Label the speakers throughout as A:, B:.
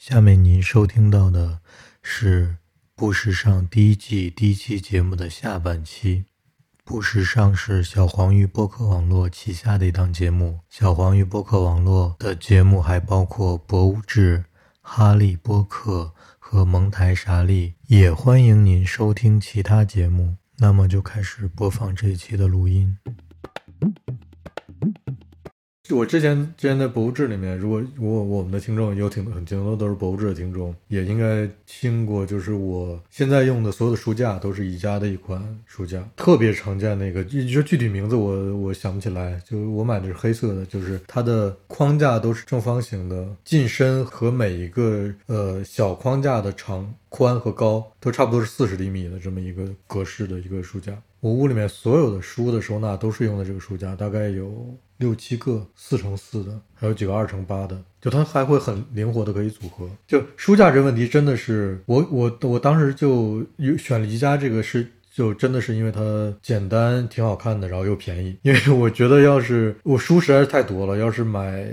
A: 下面您收听到的是《不时尚》第一季第一期节目的下半期。不时尚是小黄鱼播客网络旗下的一档节目。小黄鱼播客网络的节目还包括博物志、哈利播客和蒙台莎利，也欢迎您收听其他节目。那么就开始播放这一期的录音。我之前之前在博物志里面，如果如果我们的听众有挺很多都是博物志的听众，也应该听过，就是我现在用的所有的书架都是宜家的一款书架，特别常见那个，就说具体名字我我想不起来，就我买的是黑色的，就是它的框架都是正方形的，进深和每一个呃小框架的长宽和高都差不多是四十厘米的这么一个格式的一个书架。我屋里面所有的书的收纳都是用的这个书架，大概有。六七个四乘四的，还有几个二乘八的，就它还会很灵活的可以组合。就书架这问题，真的是我我我当时就选宜家这个是，就真的是因为它简单、挺好看的，然后又便宜。因为我觉得要是我书实在是太多了，要是买。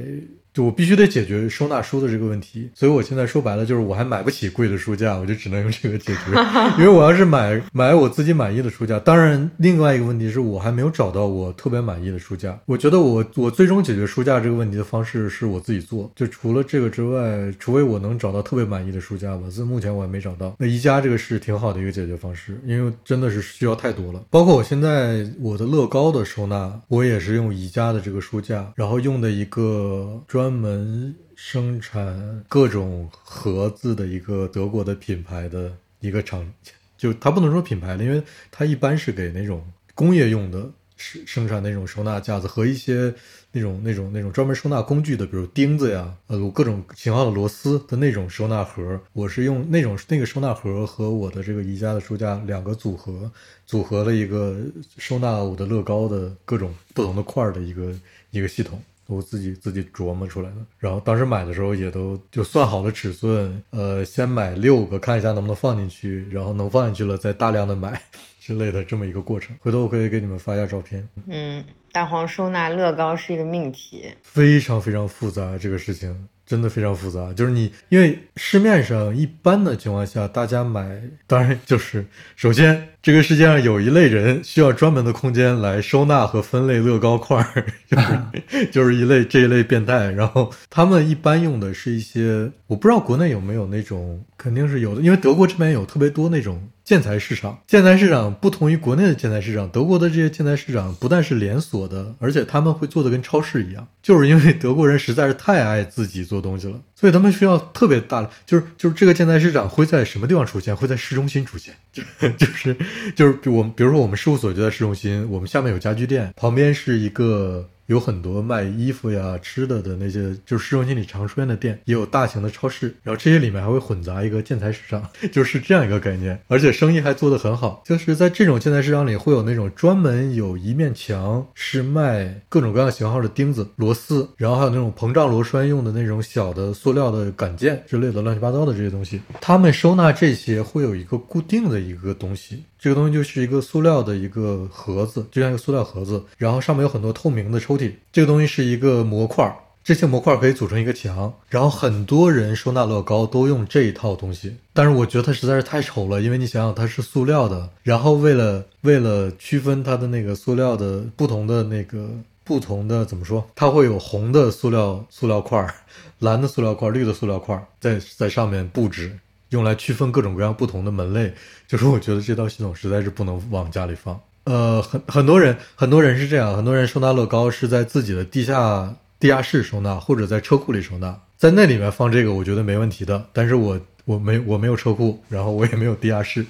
A: 就我必须得解决收纳书的这个问题，所以我现在说白了就是我还买不起贵的书架，我就只能用这个解决。因为我要是买买我自己满意的书架，当然另外一个问题是我还没有找到我特别满意的书架。我觉得我我最终解决书架这个问题的方式是我自己做。就除了这个之外，除非我能找到特别满意的书架吧，这目前我还没找到。那宜家这个是挺好的一个解决方式，因为真的是需要太多了。包括我现在我的乐高的收纳，我也是用宜家的这个书架，然后用的一个专。专门生产各种盒子的一个德国的品牌的一个厂，就它不能说品牌了，因为它一般是给那种工业用的生生产那种收纳架子和一些那种那种那种专门收纳工具的，比如钉子呀，呃，各种型号的螺丝的那种收纳盒。我是用那种那个收纳盒和我的这个宜家的书架两个组合，组合了一个收纳我的乐高的各种不同的块的一个一个系统。我自己自己琢磨出来的，然后当时买的时候也都就算好了尺寸，呃，先买六个看一下能不能放进去，然后能放进去了再大量的买 之类的这么一个过程。回头我可以给你们发一下照片。
B: 嗯，蛋黄收纳乐高是一个命题，
A: 非常非常复杂这个事情。真的非常复杂，就是你，因为市面上一般的情况下，大家买，当然就是首先，这个世界上有一类人需要专门的空间来收纳和分类乐高块儿，就是 就是一类这一类变态，然后他们一般用的是一些，我不知道国内有没有那种，肯定是有的，因为德国这边有特别多那种。建材市场，建材市场不同于国内的建材市场，德国的这些建材市场不但是连锁的，而且他们会做的跟超市一样，就是因为德国人实在是太爱自己做东西了，所以他们需要特别大的，就是就是这个建材市场会在什么地方出现？会在市中心出现，就 就是就是我们比如说我们事务所就在市中心，我们下面有家具店，旁边是一个。有很多卖衣服呀、吃的的那些，就是市中心里常出现的店，也有大型的超市，然后这些里面还会混杂一个建材市场，就是这样一个概念，而且生意还做得很好。就是在这种建材市场里，会有那种专门有一面墙是卖各种各样型号的钉子、螺丝，然后还有那种膨胀螺栓用的那种小的塑料的杆件之类的乱七八糟的这些东西。他们收纳这些会有一个固定的一个东西。这个东西就是一个塑料的一个盒子，就像一个塑料盒子，然后上面有很多透明的抽屉。这个东西是一个模块，这些模块可以组成一个墙。然后很多人收纳乐高都用这一套东西，但是我觉得它实在是太丑了，因为你想想它是塑料的，然后为了为了区分它的那个塑料的不同的那个不同的怎么说，它会有红的塑料塑料块、蓝的塑料块、绿的塑料块在在上面布置。用来区分各种各样不同的门类，就是我觉得这套系统实在是不能往家里放。呃，很很多人很多人是这样，很多人收纳乐高是在自己的地下地下室收纳，或者在车库里收纳，在那里面放这个，我觉得没问题的。但是我我没我没有车库，然后我也没有地下室，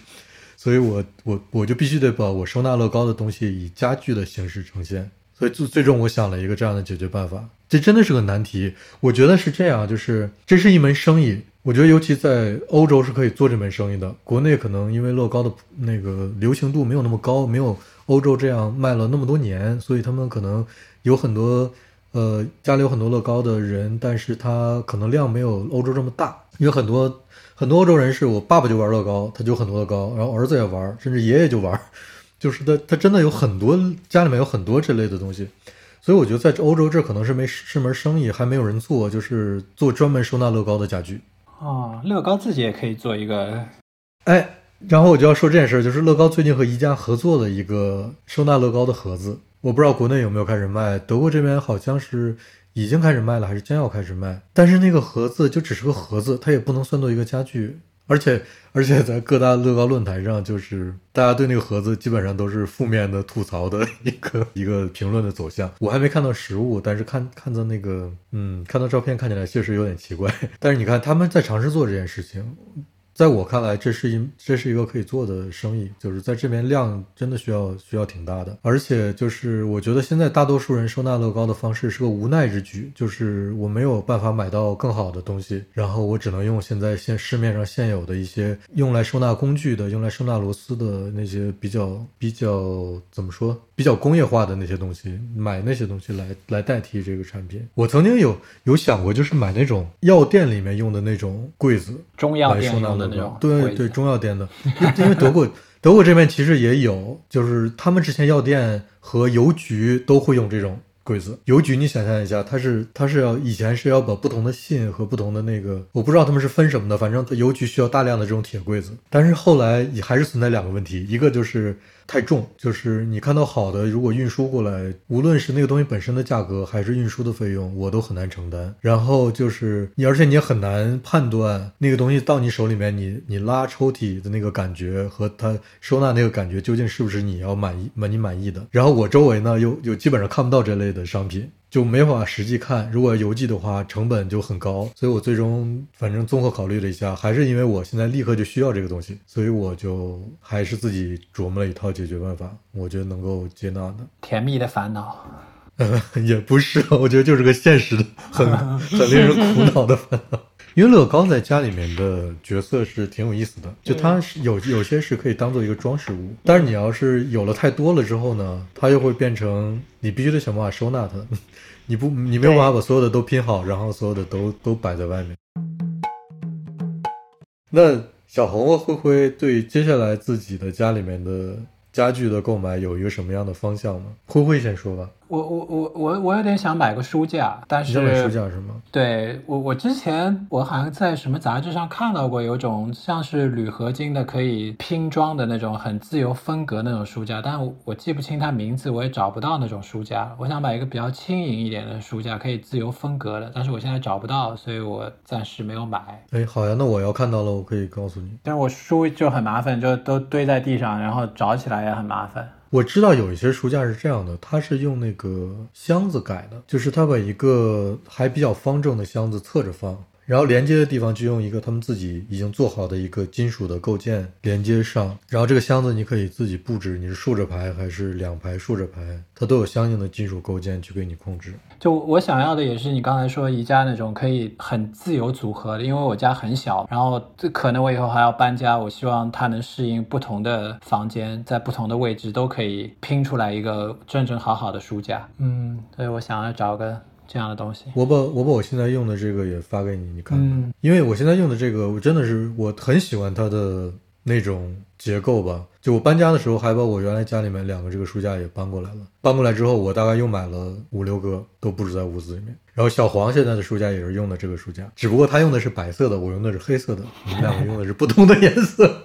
A: 所以我我我就必须得把我收纳乐高的东西以家具的形式呈现。所以最最终我想了一个这样的解决办法，这真的是个难题。我觉得是这样，就是这是一门生意。我觉得，尤其在欧洲是可以做这门生意的。国内可能因为乐高的那个流行度没有那么高，没有欧洲这样卖了那么多年，所以他们可能有很多呃家里有很多乐高的人，但是他可能量没有欧洲这么大。因为很多很多欧洲人是我爸爸就玩乐高，他就很多乐高，然后儿子也玩，甚至爷爷就玩，就是他他真的有很多家里面有很多这类的东西。所以我觉得在欧洲这可能是没是门生意，还没有人做，就是做专门收纳乐高的家具。
C: 哦，乐高自己也可以做一个，
A: 哎，然后我就要说这件事儿，就是乐高最近和宜家合作的一个收纳乐高的盒子，我不知道国内有没有开始卖，德国这边好像是已经开始卖了，还是将要开始卖。但是那个盒子就只是个盒子，它也不能算作一个家具，而且而且在各大乐高论坛上，就是大家对那个盒子基本上都是负面的吐槽的一个 一个评论的走向。我还没看到实物，但是看看到那个嗯，看到照片看起来确实有点奇怪。但是你看他们在尝试做这件事情。在我看来，这是一这是一个可以做的生意，就是在这边量真的需要需要挺大的，而且就是我觉得现在大多数人收纳乐高的方式是个无奈之举，就是我没有办法买到更好的东西，然后我只能用现在现市面上现有的一些用来收纳工具的、用来收纳螺丝的那些比较比较怎么说比较工业化的那些东西，买那些东西来来代替这个产品。我曾经有有想过，就是买那种药店里面用的那种柜子，
C: 中药
A: 来收纳
C: 店用的
A: 对对，中药店的，因因为德国德国这边其实也有，就是他们之前药店和邮局都会用这种柜子。邮局你想象一下，它是它是要以前是要把不同的信和不同的那个，我不知道他们是分什么的，反正邮局需要大量的这种铁柜子。但是后来也还是存在两个问题，一个就是太重，就是你看到好的，如果运输过来，无论是那个东西本身的价格，还是运输的费用，我都很难承担。然后就是你，而且你也很难判断那个东西到你手里面，你你拉抽屉的那个感觉和它收纳那个感觉，究竟是不是你要满意、满你满意的？然后我周围呢，又又基本上看不到这类的商品。就没法实际看，如果邮寄的话，成本就很高，所以我最终反正综合考虑了一下，还是因为我现在立刻就需要这个东西，所以我就还是自己琢磨了一套解决办法，我觉得能够接纳的。
C: 甜蜜的烦恼。
A: 呃，也不是，我觉得就是个现实的、很很令人苦恼的烦恼。因为乐高在家里面的角色是挺有意思的，就它是有有些是可以当做一个装饰物，但是你要是有了太多了之后呢，它又会变成你必须得想办法收纳它，你不你没有办法把所有的都拼好，然后所有的都都摆在外面。那小红和灰灰对接下来自己的家里面的家具的购买有一个什么样的方向呢？灰灰先说吧，
C: 我我我我我有点想买个书架，但是
A: 买书架是吗？
C: 对我，我之前我好像在什么杂志上看到过，有种像是铝合金的可以拼装的那种很自由分隔那种书架，但我我记不清它名字，我也找不到那种书架。我想买一个比较轻盈一点的书架，可以自由分隔的，但是我现在找不到，所以我暂时没有买。
A: 哎，好呀，那我要看到了，我可以告诉你。
C: 但是我书就很麻烦，就都堆在地上，然后找起来也很麻烦。
A: 我知道有一些书架是这样的，它是用那个箱子改的，就是它把一个还比较方正的箱子侧着放，然后连接的地方就用一个他们自己已经做好的一个金属的构件连接上，然后这个箱子你可以自己布置，你是竖着排还是两排竖着排，它都有相应的金属构件去给你控制。
C: 就我想要的也是你刚才说宜家那种可以很自由组合的，因为我家很小，然后这可能我以后还要搬家，我希望它能适应不同的房间，在不同的位置都可以拼出来一个正正好好的书架。嗯，所以我想要找个这样的东西。
A: 我把我把我现在用的这个也发给你，你看看。
C: 嗯
A: 因为我现在用的这个，我真的是我很喜欢它的那种结构吧。就我搬家的时候，还把我原来家里面两个这个书架也搬过来了。搬过来之后，我大概又买了五六个，都布置在屋子里面。然后小黄现在的书架也是用的这个书架，只不过他用的是白色的，我用的是黑色的，我们两个用的是不同的颜色。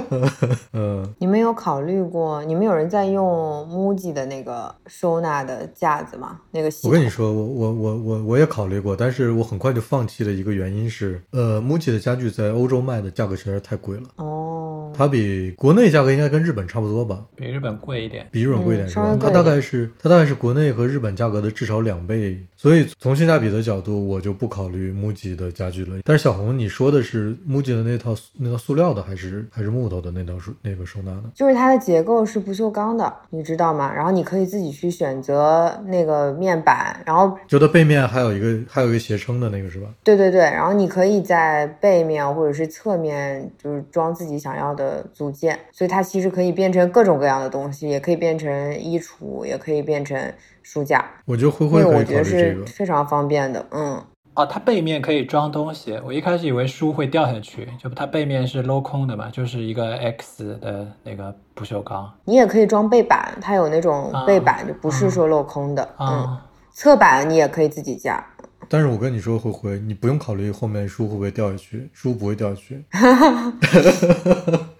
A: 嗯，
B: 你们有考虑过？你们有人在用 MUJI 的那个收纳的架子吗？那个？
A: 我跟你说，我我我我我也考虑过，但是我很快就放弃了一个原因是，呃，MUJI 的家具在欧洲卖的价格实在是太贵了。
B: 哦，
A: 它比国内价格应该跟日本差不多吧，
C: 比日本贵一点。
A: 比日本贵一点
B: 嗯
A: 是吧？它大概是它大概是国内和日本价格的至少两倍，所以从性价比的角度，我就不考虑 MUJI 的家具了。但是小红，你说的是 MUJI 的那套那套塑料的还是还是木头的那套收那个收纳的？
B: 就是它的结构是不锈钢的，你知道吗？然后你可以自己去选择那个面板，然后
A: 就它背面还有一个还有一个斜撑的那个是吧？
B: 对对对，然后你可以在背面或者是侧面就是装自己想要的组件，所以它其实可以变成各种各样的东西，也可以变成衣橱，也可以变成书架，
A: 我觉得灰灰可以
B: 个我觉得。是非常方便的。嗯，
C: 哦，它背面可以装东西。我一开始以为书会掉下去，就它背面是镂空的嘛，就是一个 X 的那个不锈钢
B: 你也可以装背板，它有那种
C: 啊
B: 背板，就不是说镂空的。嗯，
C: 啊。
B: 侧板你也可以自己架。
A: 但是我跟你说，灰灰，你不用考虑后面书会不会掉下去，书不会掉下去。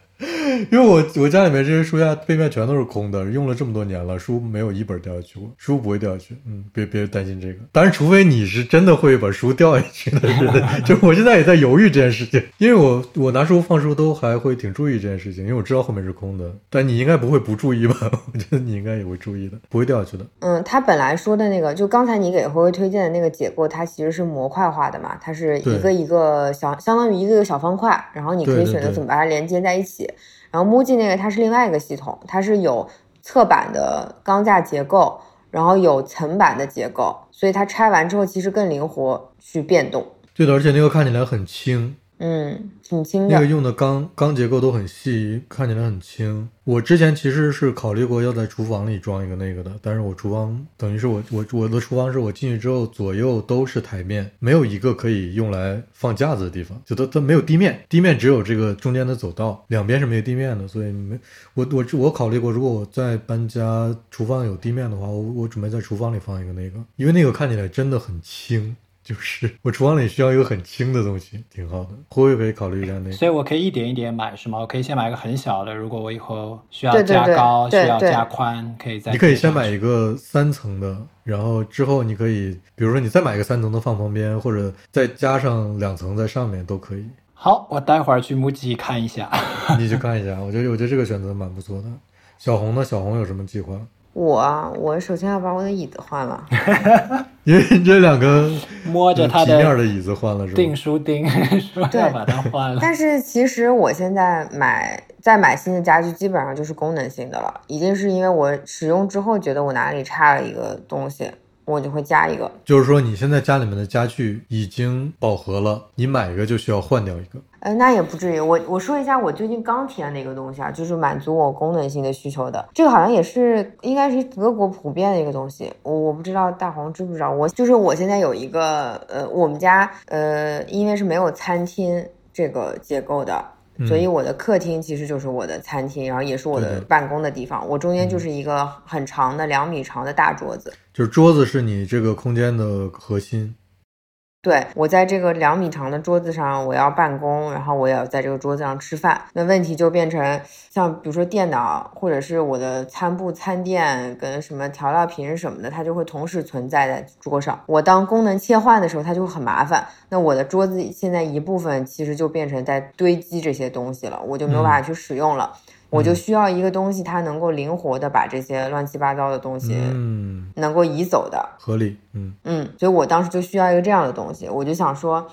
A: 因为我我家里面这些书架背面全都是空的，用了这么多年了，书没有一本掉下去过，书不会掉下去。嗯，别别担心这个。当然，除非你是真的会把书掉下去的人，就我现在也在犹豫这件事情，因为我我拿书放书都还会挺注意这件事情，因为我知道后面是空的。但你应该不会不注意吧？我觉得你应该也会注意的，不会掉下去的。
B: 嗯，他本来说的那个，就刚才你给辉辉推荐的那个解构，它其实是模块化的嘛，它是一个一个小，相当于一个一个小方块，然后你可以选择怎么把它连接在一起。然后 MUJI 那个它是另外一个系统，它是有侧板的钢架结构，然后有层板的结构，所以它拆完之后其实更灵活去变动。
A: 对的，而且那个看起来很轻。
B: 嗯，挺轻的。
A: 那个用的钢钢结构都很细，看起来很轻。我之前其实是考虑过要在厨房里装一个那个的，但是我厨房等于是我我我的厨房是我进去之后左右都是台面，没有一个可以用来放架子的地方，就它它没有地面，地面只有这个中间的走道，两边是没有地面的，所以没我我我考虑过，如果我在搬家，厨房有地面的话，我我准备在厨房里放一个那个，因为那个看起来真的很轻。就是我厨房里需要一个很轻的东西，挺好的。会不会可以考虑一下那个？
C: 所以我可以一点一点买，是吗？我可以先买一个很小的，如果我以后需要加高、需要加宽，可以再。
A: 你可以先买一个三层的，然后之后你可以，比如说你再买一个三层的放旁边，或者再加上两层在上面都可以。
C: 好，我待会儿去木吉看一下。
A: 你去看一下，我觉得我觉得这个选择蛮不错的。小红呢？小红有什么计划？
B: 我我首先要把我的椅子换了，
A: 因为这两个
C: 摸着它
A: 的面的椅子换了是吧？
C: 订书钉 说要把它换了。
B: 但是其实我现在买再买新的家具，基本上就是功能性的了，一定是因为我使用之后觉得我哪里差了一个东西。我就会加一个，
A: 就是说你现在家里面的家具已经饱和了，你买一个就需要换掉一个。
B: 呃，那也不至于。我我说一下我最近刚体验的一个东西啊，就是满足我功能性的需求的。这个好像也是应该是德国普遍的一个东西，我我不知道大黄知不知道。我就是我现在有一个呃，我们家呃，因为是没有餐厅这个结构的。所以我的客厅其实就是我的餐厅，然后也是我的办公的地方。我中间就是一个很长的两米长的大桌子，
A: 就是桌子是你这个空间的核心。
B: 对我在这个两米长的桌子上，我要办公，然后我也要在这个桌子上吃饭。那问题就变成像比如说电脑，或者是我的餐布、餐垫跟什么调料瓶什么的，它就会同时存在在桌上。我当功能切换的时候，它就会很麻烦。那我的桌子现在一部分其实就变成在堆积这些东西了，我就没有办法去使用了。我就需要一个东西，它能够灵活的把这些乱七八糟的东西，嗯，能够移走的，
A: 合理，嗯
B: 嗯，所以我当时就需要一个这样的东西，我就想说，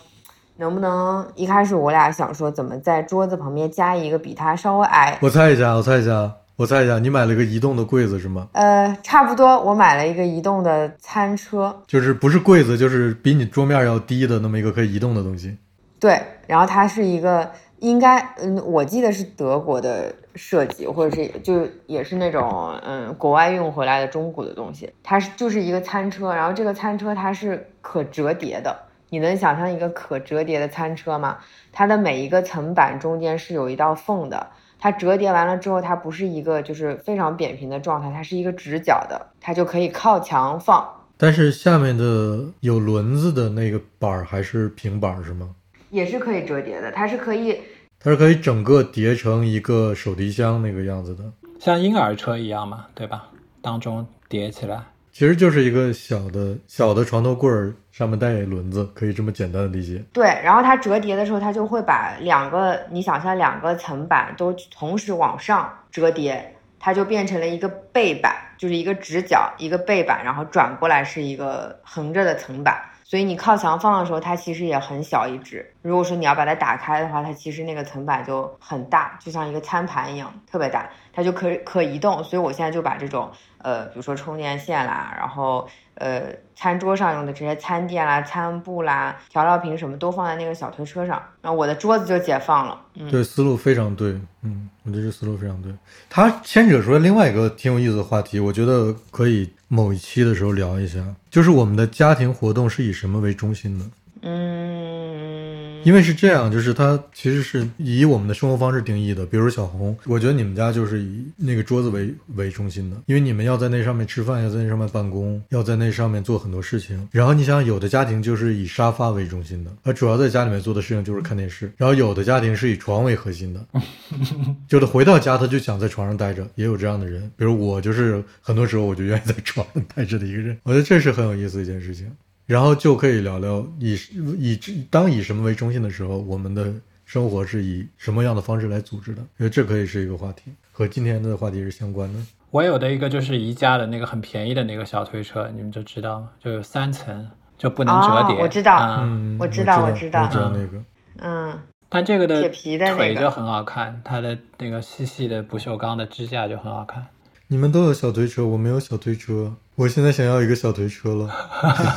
B: 能不能一开始我俩想说，怎么在桌子旁边加一个比它稍微矮？
A: 我猜一下，我猜一下，我猜一下，你买了个移动的柜子是吗？
B: 呃，差不多，我买了一个移动的餐车，
A: 就是不是柜子，就是比你桌面要低的那么一个可以移动的东西。
B: 对，然后它是一个。应该，嗯，我记得是德国的设计，或者是就也是那种，嗯，国外运回来的中古的东西。它是就是一个餐车，然后这个餐车它是可折叠的。你能想象一个可折叠的餐车吗？它的每一个层板中间是有一道缝的。它折叠完了之后，它不是一个就是非常扁平的状态，它是一个直角的，它就可以靠墙放。
A: 但是下面的有轮子的那个板儿还是平板是吗？
B: 也是可以折叠的，它是可以，
A: 它是可以整个叠成一个手提箱那个样子的，
C: 像婴儿车一样嘛，对吧？当中叠起来，
A: 其实就是一个小的小的床头柜儿，上面带轮子，可以这么简单的理解。
B: 对，然后它折叠的时候，它就会把两个，你想象两个层板都同时往上折叠，它就变成了一个背板，就是一个直角一个背板，然后转过来是一个横着的层板。所以你靠墙放的时候，它其实也很小一只。如果说你要把它打开的话，它其实那个层板就很大，就像一个餐盘一样，特别大，它就可可移动。所以我现在就把这种，呃，比如说充电线啦，然后。呃，餐桌上用的这些餐垫啦、餐布啦、调料瓶什么都放在那个小推车上，然后我的桌子就解放了。嗯，
A: 对，思路非常对。嗯，我觉得这思路非常对。它牵扯出来另外一个挺有意思的话题，我觉得可以某一期的时候聊一下，就是我们的家庭活动是以什么为中心的？
B: 嗯，
A: 因为是这样，就是它其实是以我们的生活方式定义的。比如小红，我觉得你们家就是以那个桌子为为中心的，因为你们要在那上面吃饭，要在那上面办公，要在那上面做很多事情。然后你想，有的家庭就是以沙发为中心的，他主要在家里面做的事情就是看电视。然后有的家庭是以床为核心的，就是回到家他就想在床上待着，也有这样的人。比如我就是很多时候我就愿意在床上待着的一个人。我觉得这是很有意思的一件事情。然后就可以聊聊以以当以什么为中心的时候，我们的生活是以什么样的方式来组织的？因为这可以是一个话题，和今天的话题是相关的。
C: 我有的一个就是宜家的那个很便宜的那个小推车，你们就知道吗？就有三层，就不能折叠。
B: 我知道，
A: 嗯，
B: 我
A: 知道，
B: 我
A: 知道，
B: 我知道
A: 那个。
B: 嗯，
C: 但这个的
B: 铁皮的
C: 腿就很好看，它的那个细细的不锈钢的支架就很好看。
A: 你们都有小推车，我没有小推车。我现在想要一个小推车了。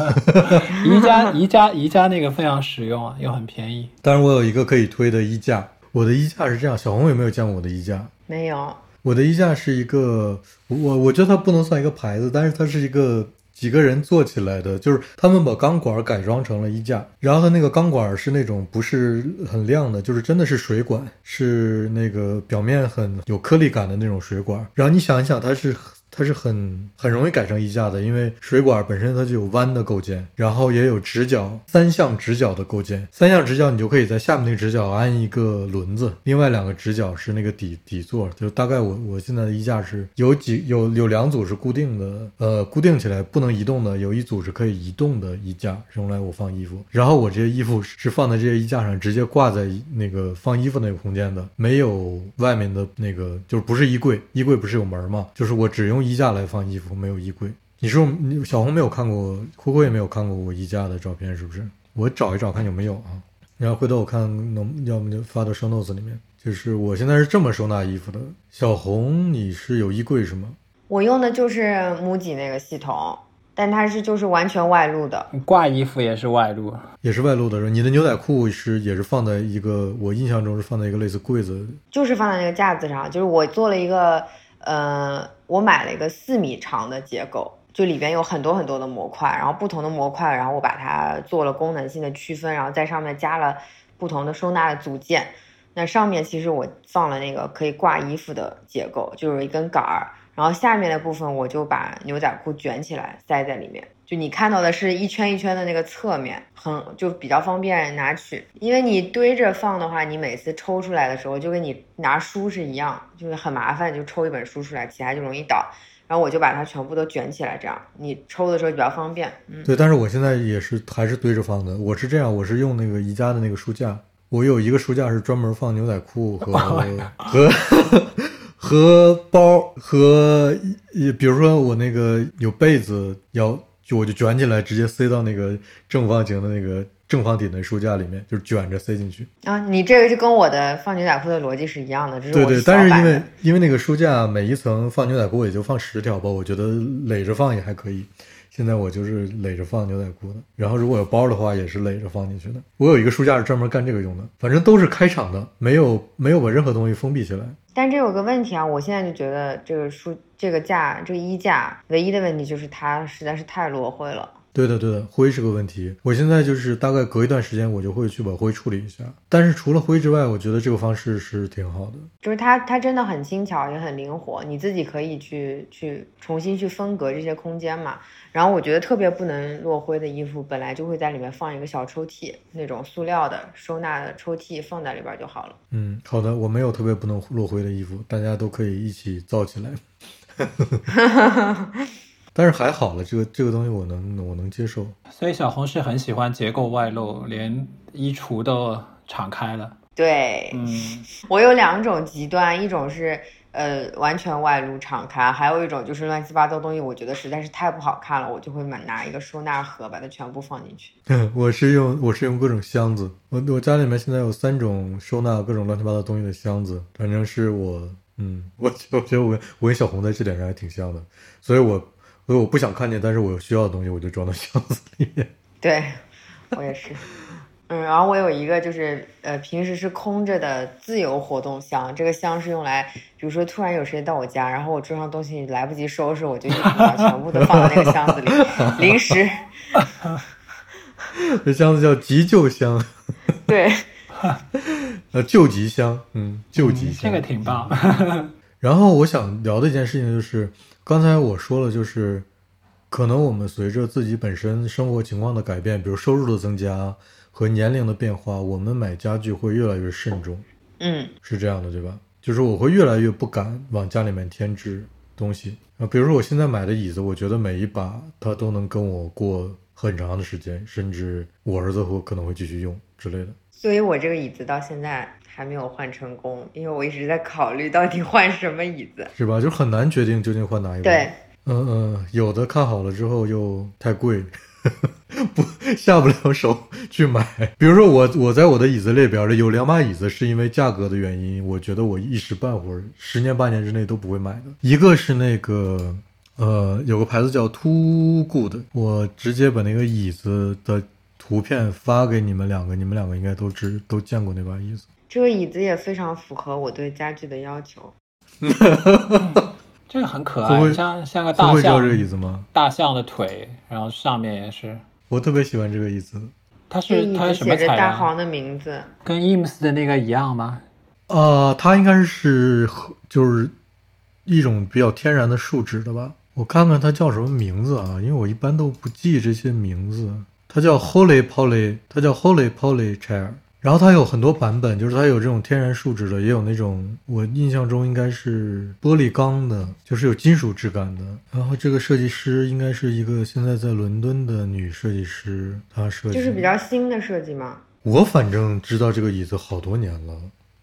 C: 宜家宜家宜家那个非常实用啊，又很便宜。
A: 当然，我有一个可以推的衣架。我的衣架是这样，小红有没有见过我的衣架？
B: 没有。
A: 我的衣架是一个，我我觉得它不能算一个牌子，但是它是一个。几个人做起来的，就是他们把钢管改装成了衣架，然后它那个钢管是那种不是很亮的，就是真的是水管，是那个表面很有颗粒感的那种水管。然后你想一想，它是。它是很很容易改成衣架的，因为水管本身它就有弯的构件，然后也有直角三项直角的构件。三项直角你就可以在下面那个直角安一个轮子，另外两个直角是那个底底座。就大概我我现在的衣架是有几有有两组是固定的，呃，固定起来不能移动的，有一组是可以移动的衣架，用来我放衣服。然后我这些衣服是放在这些衣架上，直接挂在那个放衣服那个空间的，没有外面的那个，就是不是衣柜，衣柜不是有门吗？就是我只用。衣架来放衣服，没有衣柜。你说小红没有看过，灰灰也没有看过我衣架的照片，是不是？我找一找看有没有啊。然后回头我看能，要么就发到 show notes 里面。就是我现在是这么收纳衣服的。小红，你是有衣柜是吗？
B: 我用的就是 MUJI 那个系统，但它是就是完全外露的。
C: 挂衣服也是外露，
A: 也是外露的。你的牛仔裤是也是放在一个，我印象中是放在一个类似柜子，
B: 就是放在那个架子上。就是我做了一个。呃，我买了一个四米长的结构，就里边有很多很多的模块，然后不同的模块，然后我把它做了功能性的区分，然后在上面加了不同的收纳的组件。那上面其实我放了那个可以挂衣服的结构，就是一根杆儿，然后下面的部分我就把牛仔裤卷起来塞在里面。就你看到的是一圈一圈的那个侧面，很就比较方便拿取。因为你堆着放的话，你每次抽出来的时候就跟你拿书是一样，就是很麻烦，就抽一本书出来，其他就容易倒。然后我就把它全部都卷起来，这样你抽的时候比较方便。嗯，
A: 对。但是我现在也是还是堆着放的。我是这样，我是用那个宜家的那个书架，我有一个书架是专门放牛仔裤和 和和包和，比如说我那个有被子要。就我就卷起来，直接塞到那个正方形的那个正方体的书架里面，就是卷着塞进去
B: 啊。你这个就跟我的放牛仔裤的逻辑是一样的，
A: 对对。但是因为因为那个书架每一层放牛仔裤也就放十条吧，我觉得垒着放也还可以。现在我就是垒着放牛仔裤的，然后如果有包的话也是垒着放进去的。我有一个书架是专门干这个用的，反正都是开场的，没有没有把任何东西封闭起来。
B: 但这有个问题啊，我现在就觉得这个书这个架这个衣架唯一的问题就是它实在是太落灰了。
A: 对的，对的，灰是个问题。我现在就是大概隔一段时间，我就会去把灰处理一下。但是除了灰之外，我觉得这个方式是挺好的。
B: 就是它，它真的很轻巧，也很灵活，你自己可以去去重新去分隔这些空间嘛。然后我觉得特别不能落灰的衣服，本来就会在里面放一个小抽屉，那种塑料的收纳的抽屉，放在里边就好了。
A: 嗯，好的，我没有特别不能落灰的衣服，大家都可以一起造起来。但是还好了，这个这个东西我能我能接受。
C: 所以小红是很喜欢结构外露，连衣橱都敞开了。
B: 对，
C: 嗯，
B: 我有两种极端，一种是呃完全外露敞开，还有一种就是乱七八糟东西，我觉得实在是太不好看了，我就会买拿一个收纳盒把它全部放进去。
A: 我是用我是用各种箱子，我我家里面现在有三种收纳各种乱七八糟东西的箱子，反正是我嗯，我我觉得我我跟小红在这点上还挺像的，所以我。所以我不想看见，但是我有需要的东西，我就装到箱子里面。
B: 对，我也是。嗯，然后我有一个就是呃，平时是空着的自由活动箱，这个箱是用来，比如说突然有谁到我家，然后我桌上东西来不及收拾，我就把全部都放在那个箱子里，临时。
A: 这箱子叫急救箱。
B: 对，
A: 呃，救急箱，嗯，救急
C: 嗯
A: 箱，
C: 这个挺棒。
A: 然后我想聊的一件事情就是，刚才我说了，就是可能我们随着自己本身生活情况的改变，比如收入的增加和年龄的变化，我们买家具会越来越慎重，
B: 嗯
A: 是这样的，对吧？就是我会越来越不敢往家里面添置东西啊，比如说我现在买的椅子，我觉得每一把它都能跟我过很长的时间，甚至我儿子会可能会继续用之类的。
B: 所以我这个椅子到现在还没有换成功，因为我一直在考虑到底换什么椅子。
A: 是吧？就很难决定究竟换哪一把。
B: 对，
A: 嗯嗯，有的看好了之后又太贵，不下不了手去买。比如说我我在我的椅子列表里有两把椅子，是因为价格的原因，我觉得我一时半会儿十年八年之内都不会买的。一个是那个呃有个牌子叫 Too Good，我直接把那个椅子的图片发给你们两个，你们两个应该都知都见过那把椅子。
B: 这个椅子也非常符合我对家具的要求。
C: 这个很可
A: 会不会
C: 爱，像像个大象
A: 会叫这个椅子吗？
C: 大象的腿，然后上面也是，
A: 我特别喜欢这个椅子。
C: 它是它是什么材料？
B: 大黄的名字，
C: 跟 Eames 的那个一样吗？
A: 呃，它应该是和就是一种比较天然的树脂的吧。我看看它叫什么名字啊？因为我一般都不记这些名字。它叫 Holy Poly，它叫 Holy Poly Chair。然后它有很多版本，就是它有这种天然树脂的，也有那种我印象中应该是玻璃钢的，就是有金属质感的。然后这个设计师应该是一个现在在伦敦的女设计师，她设计
B: 就是比较新的设计吗。
A: 我反正知道这个椅子好多年了，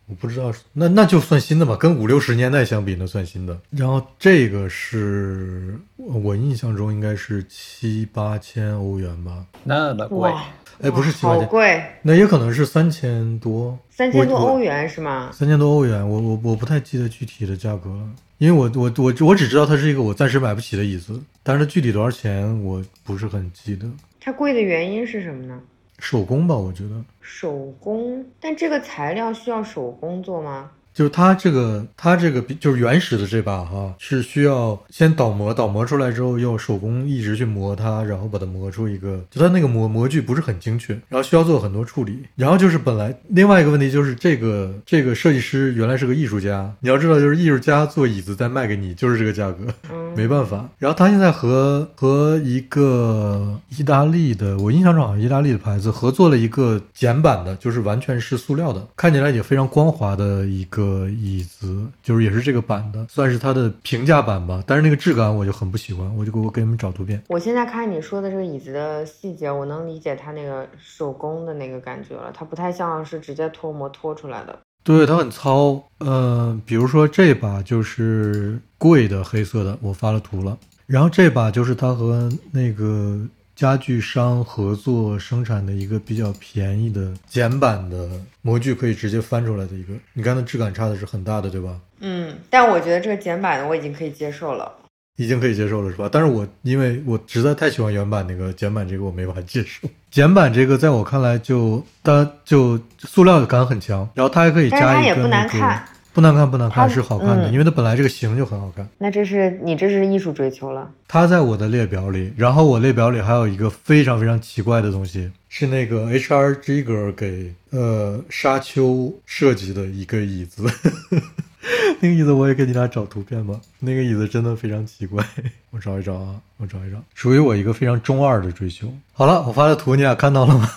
A: 我不知道那那就算新的吧，跟五六十年代相比那算新的。然后这个是我印象中应该是七八千欧元吧？
C: 那么贵，
B: 哇，
A: 哎，不是七八千，
B: 好贵，
A: 那也可能是三千多，
B: 三千多欧元是吗？
A: 三千多欧元，我我我不太记得具体的价格了，因为我我我我只知道它是一个我暂时买不起的椅子，但是它具体多少钱我不是很记得。
B: 它贵的原因是什么呢？
A: 手工吧，我觉得。
B: 手工，但这个材料需要手工做吗？
A: 就是它这个，它这个比就是原始的这把哈，是需要先倒模，倒模出来之后要手工一直去磨它，然后把它磨出一个，就它那个模模具不是很精确，然后需要做很多处理。然后就是本来另外一个问题就是这个这个设计师原来是个艺术家，你要知道就是艺术家做椅子再卖给你就是这个价格，
B: 嗯，
A: 没办法。然后他现在和和一个意大利的，我印象中好像意大利的牌子合作了一个简版的，就是完全是塑料的，看起来也非常光滑的一个椅子，就是也是这个版的，算是它的平价版吧。但是那个质感我就很不喜欢，我就给我给你们找图片。
B: 我现在看你说的这个椅子的细节，我能理解它那个手工的那个感觉了，它不太像是直接脱模脱出来的。
A: 对，它很糙。呃，比如说这把就是贵的黑色的，我发了图了。然后这把就是它和那个家具商合作生产的一个比较便宜的简版的模具，可以直接翻出来的一个。你看它质感差的是很大的，对吧？
B: 嗯，但我觉得这个简版的我已经可以接受了。
A: 已经可以接受了，是吧？但是我因为我实在太喜欢原版那个简版这个，我没法接受。简版这个在我看来就它就塑料感很强，然后它还可以
B: 但是它也不
A: 加一个那个
B: 难看，
A: 不难看，不难看，
B: 它
A: 是好看的，
B: 嗯
A: 因为它本来这个型就很好看。
B: 那这是你这是艺术追求了。
A: 它在我的列表里，然后我列表里还有一个非常非常奇怪的东西，是那个 H.R. Giger 给呃沙丘设计的一个椅子。那个椅子我也给你俩找图片吧。那个椅子真的非常奇怪，我找一找啊，我找一找，属于我一个非常中二的追求。好了，我发的图你俩看到了吗？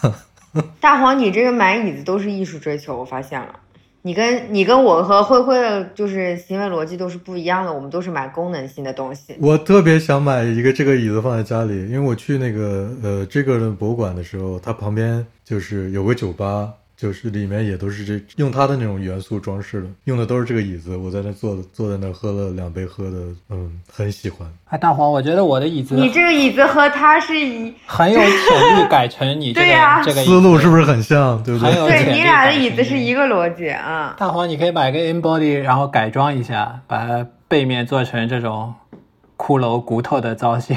B: 大黄，你这个买椅子都是艺术追求，我发现了。你跟你跟我和灰灰的，就是行为逻辑都是不一样的。我们都是买功能性的东西。
A: 我特别想买一个这个椅子放在家里，因为我去那个呃这个博物馆的时候，它旁边就是有个酒吧，就是里面也都是这用它的那种元素装饰的，用的都是这个椅子。我在那坐坐在那喝了两杯喝的，嗯，很喜欢。
C: 哎，大黄，我觉得我的椅子
B: 你这个椅子和它是一，
C: 很有潜力改成你这个
B: 对呀
C: 这个
A: 思路是不是很像？对不对？
B: 对你俩的椅子是一个逻辑啊。
C: 大黄，你可以买个 InBody，然后改装一下，把它背面做成这种骷髅骨头的造型。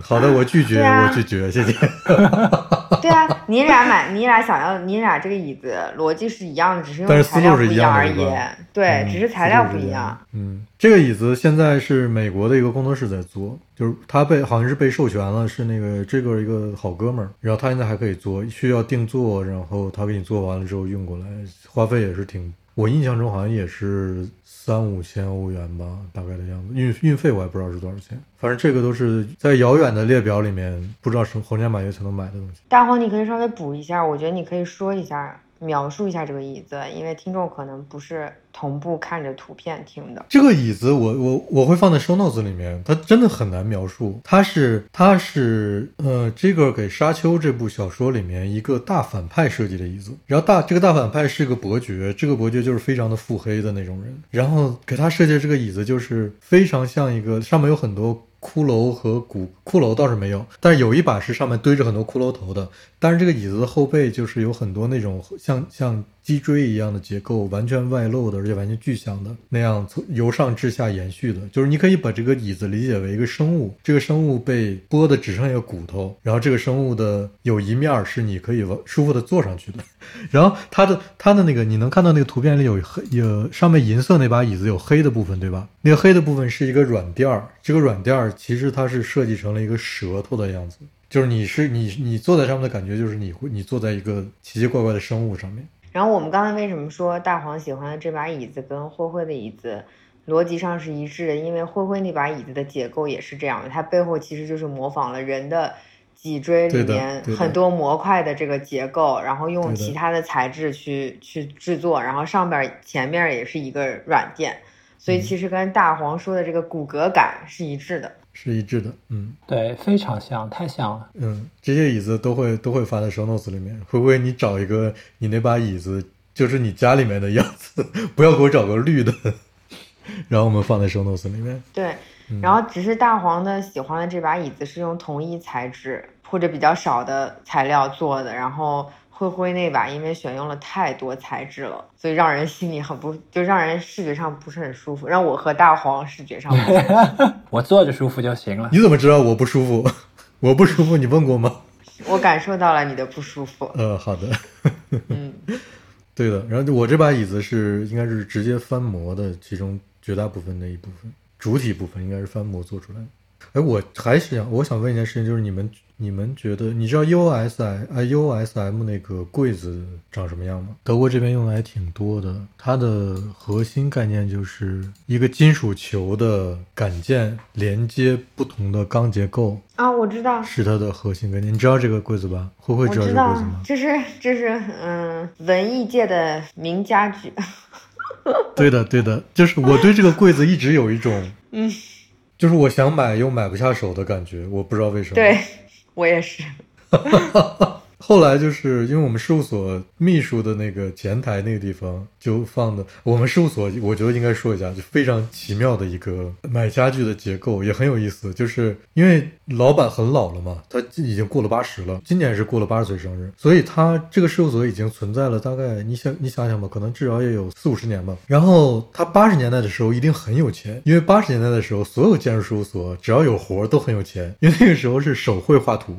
A: 好的，我拒绝，
B: 啊
A: 我拒绝，谢谢。
B: 对啊，你俩买，你俩想要，你俩这个椅子逻辑是一样的，只是
A: 但是
B: 用材料不
A: 思路是一样
B: 而已。对，
A: 嗯
B: 只是材料不一样。。
A: 嗯，这个椅子现在是美国的一个工作室在做，就是他被好像是被授权了，是那个这个一个好哥们儿，然后他现在还可以做，需要定做，然后他给你做完了之后运过来，花费也是挺，我印象中好像也是三五千欧元吧，大概的样子。运运费我也不知道是多少钱，反正这个都是在遥远的列表里面，不知道什么猴年马月才能买的东西。
B: 大黄，你可以稍微补一下，我觉得你可以说一下，描述一下这个椅子，因为听众可能不是同步看着图片听的。
A: 这个椅子我我我会放在 show notes 里面，它真的很难描述。它是它是呃，这个给《沙丘》这部小说里面一个大反派设计的椅子。然后大这个大反派是个伯爵，这个伯爵就是非常的腹黑的那种人。然后给他设计这个椅子就是非常像一个上面有很多。骷髅和骨骷髅倒是没有，但是有一把是上面堆着很多骷髅头的。但是这个椅子的后背就是有很多那种像像脊椎一样的结构，完全外露的，而且完全具象的那样从由上至下延续的。就是你可以把这个椅子理解为一个生物，这个生物被剥的只剩一个骨头，然后这个生物的有一面是你可以舒服的坐上去的。然后它的它的那个你能看到那个图片里有黑有上面银色那把椅子有黑的部分对吧？那个黑的部分是一个软垫儿，这个软垫儿其实它是设计成了一个舌头的样子，就是你是你你坐在上面的感觉就是你会你坐在一个奇奇怪怪的生物上面。
B: 然后我们刚才为什么说大黄喜欢的这把椅子跟灰灰的椅子逻辑上是一致的？因为灰灰那把椅子的结构也是这样的，它背后其实就是模仿了人的脊椎里面很多模块的这个结构，然后用其他的材质去去制作，然后上边前面也是一个软垫，所以
A: 嗯
B: 其实跟大黄说的这个骨骼感是一致的。
A: 是一致的，嗯
C: 对，非常像，太像了。
A: 嗯，这些椅子都会都会发在 show notes 里面。会不会你找一个你那把椅子就是你家里面的样子，不要给我找个绿的，然后我们放在 show notes 里面。
B: 对，
A: 嗯
B: 然后只是大黄的喜欢的这把椅子是用同一材质或者比较少的材料做的，然后灰灰那把因为选用了太多材质了，所以让人心里很不，就让人视觉上不是很舒服，让我和大黄视觉上不舒服
C: 我坐着舒服就行了。
A: 你怎么知道我不舒服？我不舒服，你问过吗？
B: 我感受到了你的不舒服。
A: 呃，好的，
B: 嗯，
A: 对的。然后我这把椅子是应该是直接翻模的，其中绝大部分的一部分，主体部分应该是翻模做出来的。哎，我还是想，我想问一件事情，就是你们你们觉得，你知道 USI 啊 USM 那个柜子长什么样吗？德国这边用的还挺多的，它的核心概念就是一个金属球的杆件连接不同的钢结构，
B: 啊，我知道，
A: 是它的核心概念。你知道这个柜子吧？会不会知道
B: 知道
A: 这个柜子吗，？
B: 这是这是嗯文艺界的名家具。
A: 对的，对的，就是我对这个柜子一直有一种，
B: 嗯，
A: 就是我想买又买不下手的感觉，我不知道为什么。
B: 对我也是。
A: 后来就是因为我们事务所秘书的那个前台那个地方就放的，我们事务所我觉得应该说一下，就非常奇妙的一个买家具的结构，也很有意思。就是因为老板很老了嘛，他已经过了八十了，今年是过了八十岁生日，所以他这个事务所已经存在了大概你想你想想吧，可能至少也有四五十年吧。然后他八十年代的时候一定很有钱，因为八十年代的时候所有建筑事务所只要有活都很有钱，因为那个时候是手绘画图。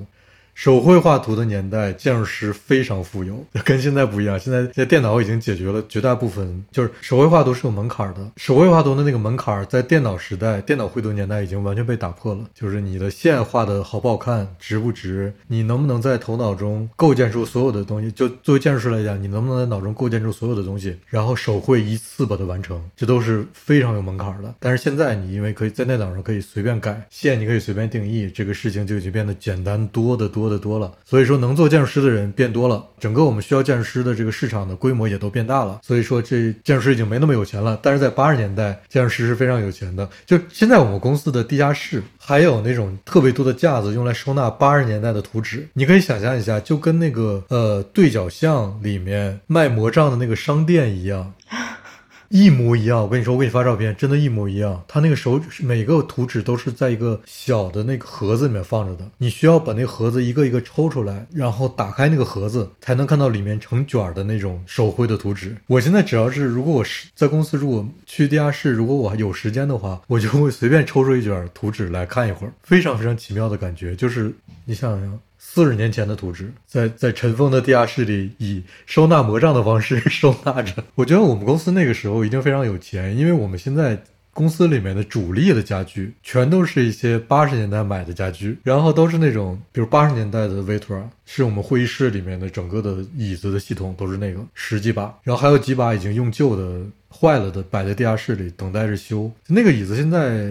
A: 手绘画图的年代，建筑师非常富有，跟现在不一样。现在在电脑已经解决了绝大部分，就是手绘画图是有门槛的。手绘画图的那个门槛，在电脑时代、电脑绘图年代已经完全被打破了。就是你的线画的好不好看，直不直，你能不能在头脑中构建出所有的东西？就作为建筑师来讲，你能不能在脑中构建出所有的东西，然后手绘一次把它完成？这都是非常有门槛的。但是现在你因为可以在电脑上可以随便改线，你可以随便定义，这个事情就已经变得简单多得多。多的多了，所以说能做建筑师的人变多了，整个我们需要建筑师的这个市场的规模也都变大了。所以说这建筑师已经没那么有钱了，但是在八十年代，建筑师是非常有钱的。就现在我们公司的地下室还有那种特别多的架子，用来收纳八十年代的图纸。你可以想象一下，就跟那个呃对角巷里面卖魔杖的那个商店一样。一模一样，我跟你说，我给你发照片，真的，一模一样。它那个手每个图纸都是在一个小的那个盒子里面放着的，你需要把那个盒子一个一个抽出来，然后打开那个盒子，才能看到里面成卷的那种手绘的图纸。我现在只要是如果我是在公司，如果去地下室，如果我有时间的话，我就会随便抽出一卷图纸来看一会儿，非常非常奇妙的感觉。就是你想想。四十年前的图纸，在在尘封的地下室里以收纳魔杖的方式 收纳着。我觉得我们公司那个时候一定非常有钱，因为我们现在。公司里面的主力的家具，全都是一些八十年代买的家具，然后都是那种，比如八十年代的 Vitra，是我们会议室里面的整个的椅子的系统都是那个十几把，然后还有几把已经用旧的、坏了的摆在地下室里等待着修。那个椅子现在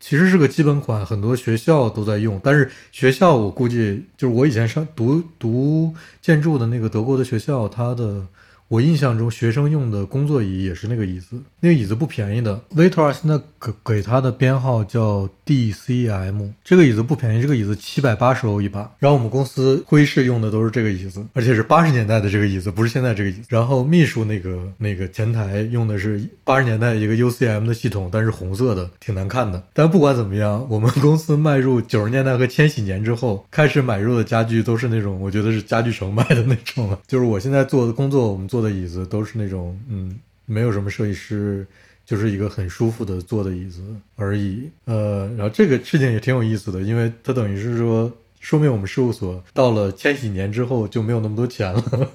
A: 其实是个基本款，很多学校都在用，但是学校我估计就是我以前上读读建筑的那个德国的学校，它的。我印象中，学生用的工作椅也是那个椅子，那个椅子不便宜的。Vitra 现在给给它的编号叫 DCM，这个椅子不便宜，这个椅子七百八十欧一把。然后我们公司会议室用的都是这个椅子，而且是八十年代的这个椅子，不是现在这个椅子。然后秘书那个那个前台用的是八十年代一个 UCM 的系统，但是红色的，挺难看的。但不管怎么样，我们公司迈入九十年代和千禧年之后，开始买入的家具都是那种，我觉得是家具城买的那种了。就是我现在做的工作，我们做。的椅子都是那种，嗯，没有什么设计师，就是一个很舒服的坐的椅子而已。呃，然后这个事情也挺有意思的，因为它等于是说，说明我们事务所到了千禧年之后就没有那么多钱了。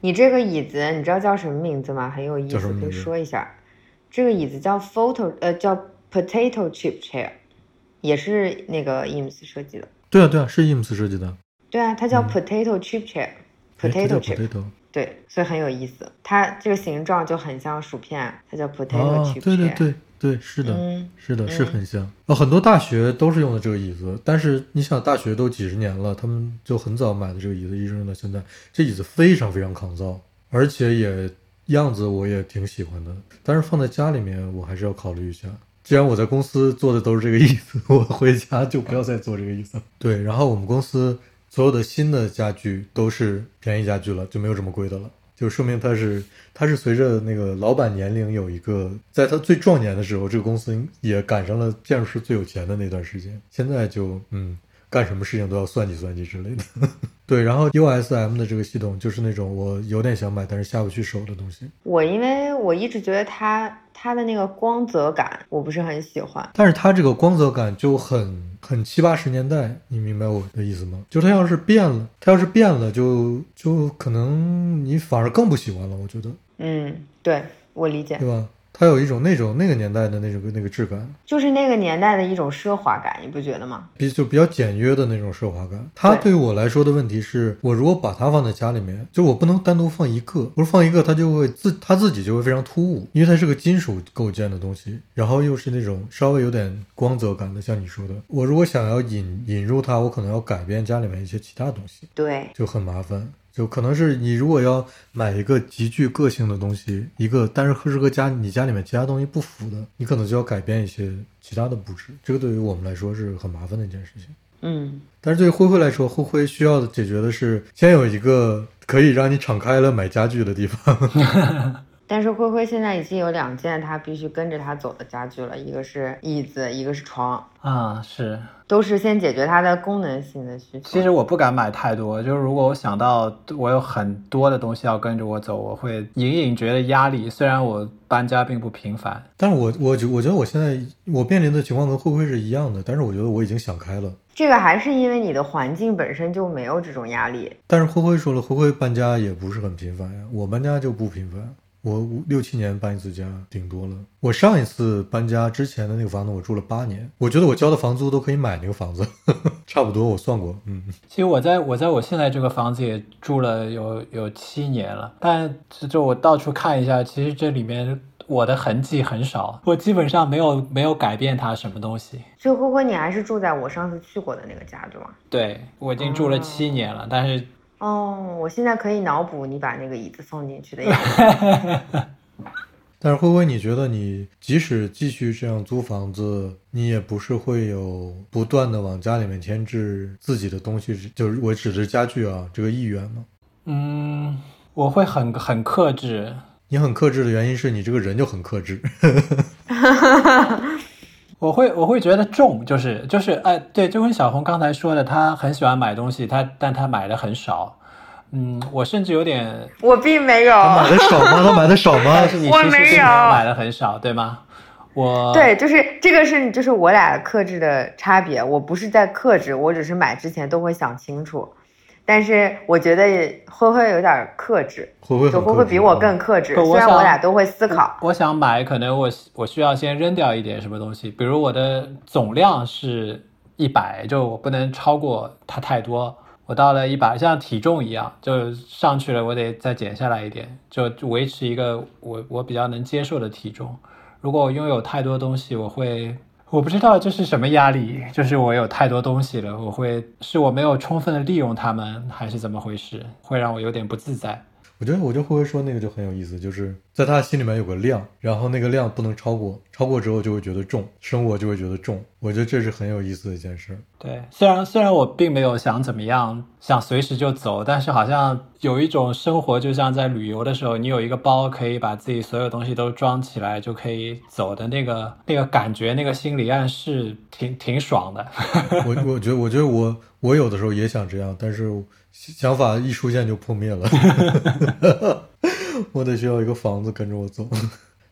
B: 你这个椅子，你知道叫什么名字吗？很有意思，可以说一下。这个椅子叫 photo，呃，叫 potato chip chair，也是那个 IMS 设计的。
A: 对啊，对啊，是 IMS 设计的。
B: 对啊，它叫 potato chip chair，potato chip。对，所以很有意思。它这个形状就很像薯片，它叫 potato chip。
A: 对对对对，是的，是的，是很像。呃，很多大学都是用的这个椅子，但是你想，大学都几十年了，他们就很早买的这个椅子，一直用到现在。这椅子非常非常抗造，而且也样子我也挺喜欢的。但是放在家里面，我还是要考虑一下。既然我在公司坐的都是这个椅子，我回家就不要再坐这个椅子。对，然后我们公司。所有的新的家具都是便宜家具了，就没有这么贵的了，就说明它是它是随着那个老板年龄有一个，在他最壮年的时候，这个公司也赶上了建筑师最有钱的那段时间，现在就嗯。干什么事情都要算计算计之类的，对。然后 USM 的这个系统就是那种我有点想买，但是下不去手的东西。
B: 我因为我一直觉得它它的那个光泽感我不是很喜欢，
A: 但是它这个光泽感就很很七八十年代，你明白我的意思吗？就它要是变了，它要是变了，就就可能你反而更不喜欢了。我觉得，
B: 嗯，对我理解，
A: 对吧？它有一种那种那个年代的那种那个质感，
B: 就是那个年代的一种奢华感，你不觉得吗？
A: 比就比较简约的那种奢华感。它对于我来说的问题是，我如果把它放在家里面，就我不能单独放一个，不是放一个，它就会自它自己就会非常突兀，因为它是个金属构建的东西，然后又是那种稍微有点光泽感的，像你说的，我如果想要引引入它，我可能要改变家里面一些其他东西，
B: 对，
A: 就很麻烦。就可能是你如果要买一个极具个性的东西，一个但是和是和家你家里面其他东西不符的，你可能就要改变一些其他的布置。这个对于我们来说是很麻烦的一件事情。
B: 嗯，
A: 但是对于灰灰来说，灰灰需要解决的是先有一个可以让你敞开了买家具的地方。
B: 但是灰灰现在已经有两件他必须跟着他走的家具了，一个是椅子，一个是床
C: 啊，是
B: 都是先解决它的功能性的需求。
C: 其实我不敢买太多，就是如果我想到我有很多的东西要跟着我走，我会隐隐觉得压力。虽然我搬家并不频繁，
A: 但是我我觉我觉得我现在我面临的情况跟灰灰是一样的，但是我觉得我已经想开了。
B: 这个还是因为你的环境本身就没有这种压力。
A: 但是灰灰说了，灰灰搬家也不是很频繁呀，我搬家就不频繁。我五六七年搬一次家，顶多了。我上一次搬家之前的那个房子，我住了八年。我觉得我交的房租都可以买那个房子，差不多。我算过，嗯。
C: 其实我在我在我现在这个房子也住了有有七年了，但就我到处看一下，其实这里面我的痕迹很少，我基本上没有没有改变它什么东西。
B: 所以灰灰，你还是住在我上次去过的那个家，对吗？
C: 对，我已经住了七年了，但是。
B: 哦，我现在可以脑补你把那个椅子放进去的样子。
A: 但是灰灰，你觉得你即使继续这样租房子，你也不是会有不断的往家里面添置自己的东西，就是我指的是家具啊，这个意愿吗？
C: 嗯，我会很很克制。
A: 你很克制的原因是你这个人就很克制。
C: 我会我会觉得重，就是就是哎，对，就跟小红刚才说的，她很喜欢买东西，她但她买的很少。嗯，我甚至有点，
B: 我并没有
A: 买的少吗？他买的少吗？
C: 但是你其实买的很少，对吗？我
B: 对，就是这个是就是我俩克制的差别。我不是在克制，我只是买之前都会想清楚。但是我觉得灰灰有点克制，
A: 灰灰
B: 就灰灰比我更克制。虽然
C: 我
B: 俩都会思考，
C: 我想买，可能我我需要先扔掉一点什么东西，比如我的总量是一百，就我不能超过它太多。我到了一百，像体重一样，就上去了，我得再减下来一点，就就维持一个我我比较能接受的体重。如果我拥有太多东西，我会我不知道这是什么压力，就是我有太多东西了，我会是我没有充分的利用它们，还是怎么回事？会让我有点不自在。
A: 我觉得，我觉得慧慧说那个就很有意思，就是在他心里面有个量，然后那个量不能超过，超过之后就会觉得重，生活就会觉得重。我觉得这是很有意思的一件事。
C: 对，虽然虽然我并没有想怎么样，想随时就走，但是好像有一种生活，就像在旅游的时候，你有一个包可以把自己所有东西都装起来，就可以走的那个那个感觉，那个心理暗示，挺挺爽的。
A: 我我觉得，我觉得我我有的时候也想这样，但是想法一出现就破灭了。我得需要一个房子跟着我走。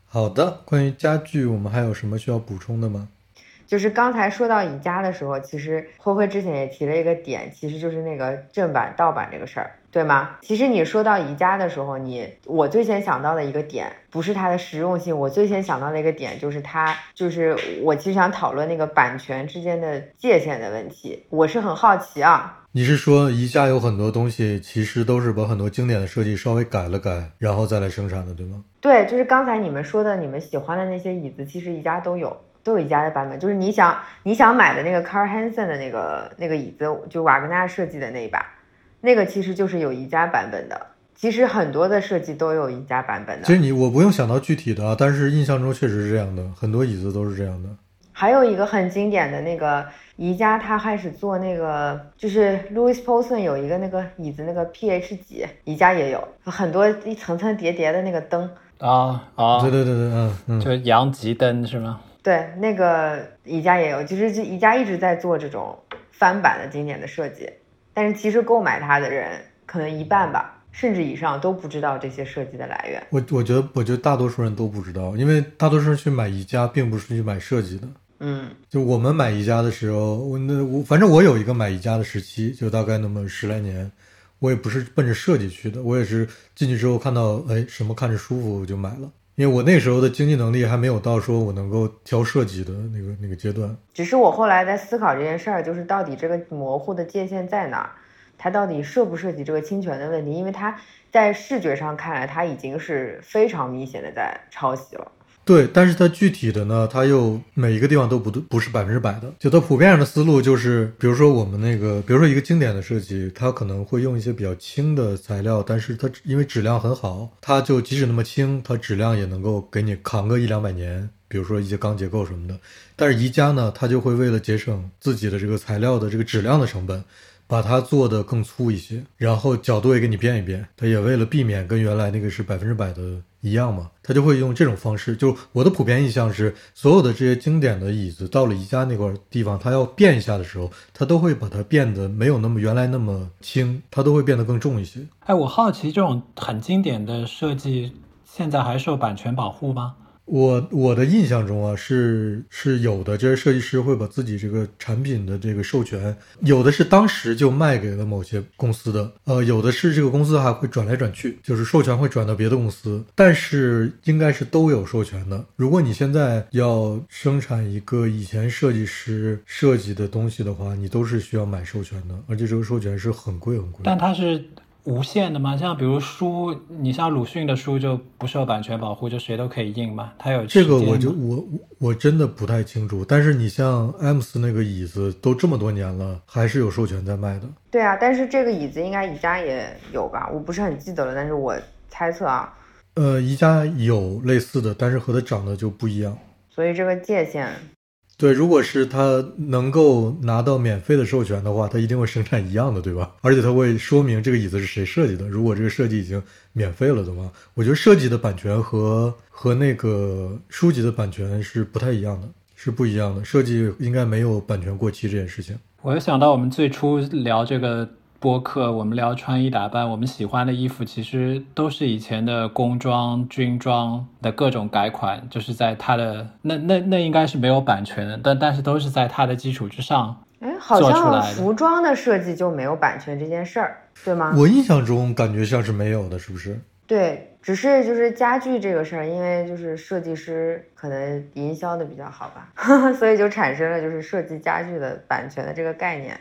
A: 好的，关于家具，我们还有什么需要补充的吗？
B: 就是刚才说到宜家的时候，其实灰灰之前也提了一个点，其实就是那个正版盗版这个事儿，对吗？其实你说到宜家的时候，你我最先想到的一个点，不是它的实用性，我最先想到的一个点就是它，就是我其实想讨论那个版权之间的界限的问题。我是很好奇啊，
A: 你是说宜家有很多东西其实都是把很多经典的设计稍微改了改，然后再来生产的，对吗？
B: 对，就是刚才你们说的，你们喜欢的那些椅子，其实宜家都有。都有宜家的版本，就是你想你想买的那个 Carl Hansen 的那个那个椅子，就瓦格纳设计的那一把，那个其实就是有宜家版本的。其实很多的设计都有宜家版本的。
A: 其实你我不用想到具体的啊，但是印象中确实是这样的，很多椅子都是这样的。
B: 还有一个很经典的那个宜家，它开始做那个，就是 Louis Poulsen 有一个那个椅子，那个 PH 几，宜家也有很多一层层叠叠的那个灯。
C: 啊啊，
A: 对对对对，嗯嗯，
C: 就阳极灯是吗？
B: 对，那个宜家也有，其实宜家一直在做这种翻版的经典的设计，但是其实购买它的人可能一半吧，甚至以上都不知道这些设计的来源。
A: 我我觉得，我觉得大多数人都不知道，因为大多数人去买宜家，并不是去买设计的。
B: 嗯，
A: 就我们买宜家的时候，我那我反正我有一个买宜家的时期，就大概那么十来年，我也不是奔着设计去的，我也是进去之后看到，哎，什么看着舒服我就买了。因为我那时候的经济能力还没有到说我能够挑设计的那个那个阶段。
B: 只是我后来在思考这件事儿，就是到底这个模糊的界限在哪儿？它到底涉不涉及这个侵权的问题？因为它在视觉上看来，它已经是非常明显的在抄袭了。
A: 对，但是它具体的呢，它又每一个地方都不不是百分之百的。就它普遍上的思路就是，比如说我们那个，比如说一个经典的设计，它可能会用一些比较轻的材料，但是它因为质量很好，它就即使那么轻，它质量也能够给你扛个一两百年。比如说一些钢结构什么的。但是宜家呢，它就会为了节省自己的这个材料的这个质量的成本，把它做的更粗一些，然后角度也给你变一变。它也为了避免跟原来那个是百分之百的一样嘛，他就会用这种方式。就我的普遍印象是，所有的这些经典的椅子到了宜家那块地方，它要变一下的时候，它都会把它变得没有那么原来那么轻，它都会变得更重一些。
C: 哎，我好奇这种很经典的设计，现在还受版权保护吗？
A: 我我的印象中啊，是是有的，这些设计师会把自己这个产品的这个授权，有的是当时就卖给了某些公司的，呃，有的是这个公司还会转来转去，就是授权会转到别的公司，但是应该是都有授权的。如果你现在要生产一个以前设计师设计的东西的话，你都是需要买授权的，而且这个授权是很贵很贵。
C: 但它是。无限的吗？像比如书，你像鲁迅的书就不受版权保护，就谁都可以印嘛。他有
A: 这个，我就我我真的不太清楚。但是你像 M 斯那个椅子都这么多年了，还是有授权在卖的。
B: 对啊，但是这个椅子应该宜家也有吧？我不是很记得了，但是我猜测啊。
A: 呃，宜家有类似的，但是和它长得就不一样。
B: 所以这个界限。
A: 对，如果是他能够拿到免费的授权的话，他一定会生产一样的，对吧？而且他会说明这个椅子是谁设计的。如果这个设计已经免费了的话，我觉得设计的版权和和那个书籍的版权是不太一样的，是不一样的。设计应该没有版权过期这件事情。
C: 我又想到我们最初聊这个播客，我们聊穿衣打扮，我们喜欢的衣服其实都是以前的工装、军装的各种改款，就是在它的那那那应该是没有版权的，但但是都是在它的基础之上。
B: 哎，好像服装的设计就没有版权这件事儿，对吗？
A: 我印象中感觉像是没有的，是不是？
B: 对，只是就是家具这个事儿，因为就是设计师可能营销的比较好吧，所以就产生了就是设计家具的版权的这个概念。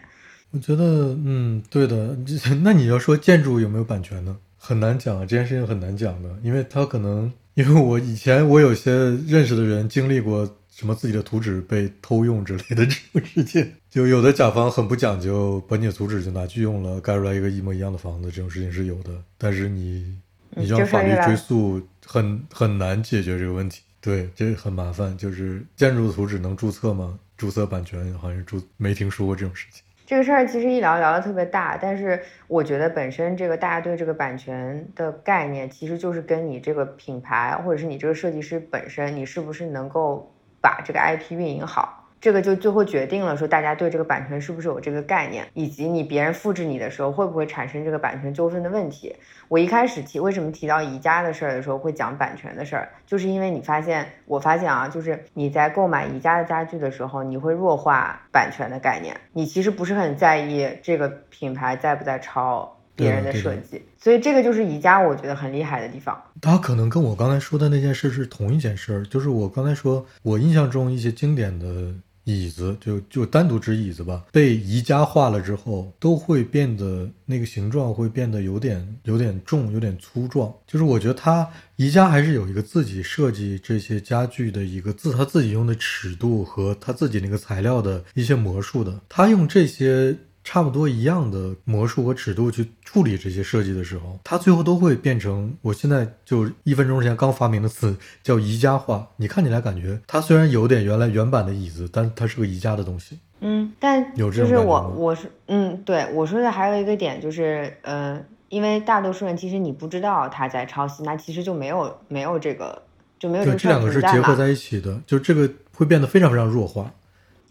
A: 我觉得，嗯，对的。那你要说建筑有没有版权呢？很难讲，这件事情很难讲的，因为他可能，因为我以前我有些认识的人经历过什么自己的图纸被偷用之类的这种事情，就有的甲方很不讲究，把你的图纸就拿去用了，盖出来一个一模一样的房子，这种事情是有的。但是你，你让法律追溯，很很难解决这个问题。对，这很麻烦。就是建筑图纸能注册吗？注册版权好像注没听说过这种事情。
B: 这个事儿其实一聊聊的特别大，但是我觉得本身这个大家对这个版权的概念，其实就是跟你这个品牌或者是你这个设计师本身，你是不是能够把这个 IP 运营好。这个就最后决定了说，大家对这个版权是不是有这个概念，以及你别人复制你的时候会不会产生这个版权纠纷的问题。我一开始提为什么提到宜家的事儿的时候会讲版权的事儿，就是因为你发现，我发现啊，就是你在购买宜家的家具的时候，你会弱化版权的概念，你其实不是很在意这个品牌在不在抄别人的设计，所以这个就是宜家我觉得很厉害的地方。
A: 它可能跟我刚才说的那件事是同一件事儿，就是我刚才说我印象中一些经典的。椅子就就单独指椅子吧，被宜家化了之后，都会变得那个形状会变得有点有点重，有点粗壮。就是我觉得它宜家还是有一个自己设计这些家具的一个自他自己用的尺度和他自己那个材料的一些魔术的，他用这些。差不多一样的魔术和尺度去处理这些设计的时候，它最后都会变成我现在就一分钟之前刚发明的词叫宜家化。你看起来感觉它虽然有点原来原版的椅子，但它是个宜家的东西。
B: 嗯，但就是我我是嗯，对我说的还有一个点就是，呃，因为大多数人其实你不知道他在抄袭，那其实就没有没有这个就没有
A: 这两个是结合在一起的，就这个会变得非常非常弱化。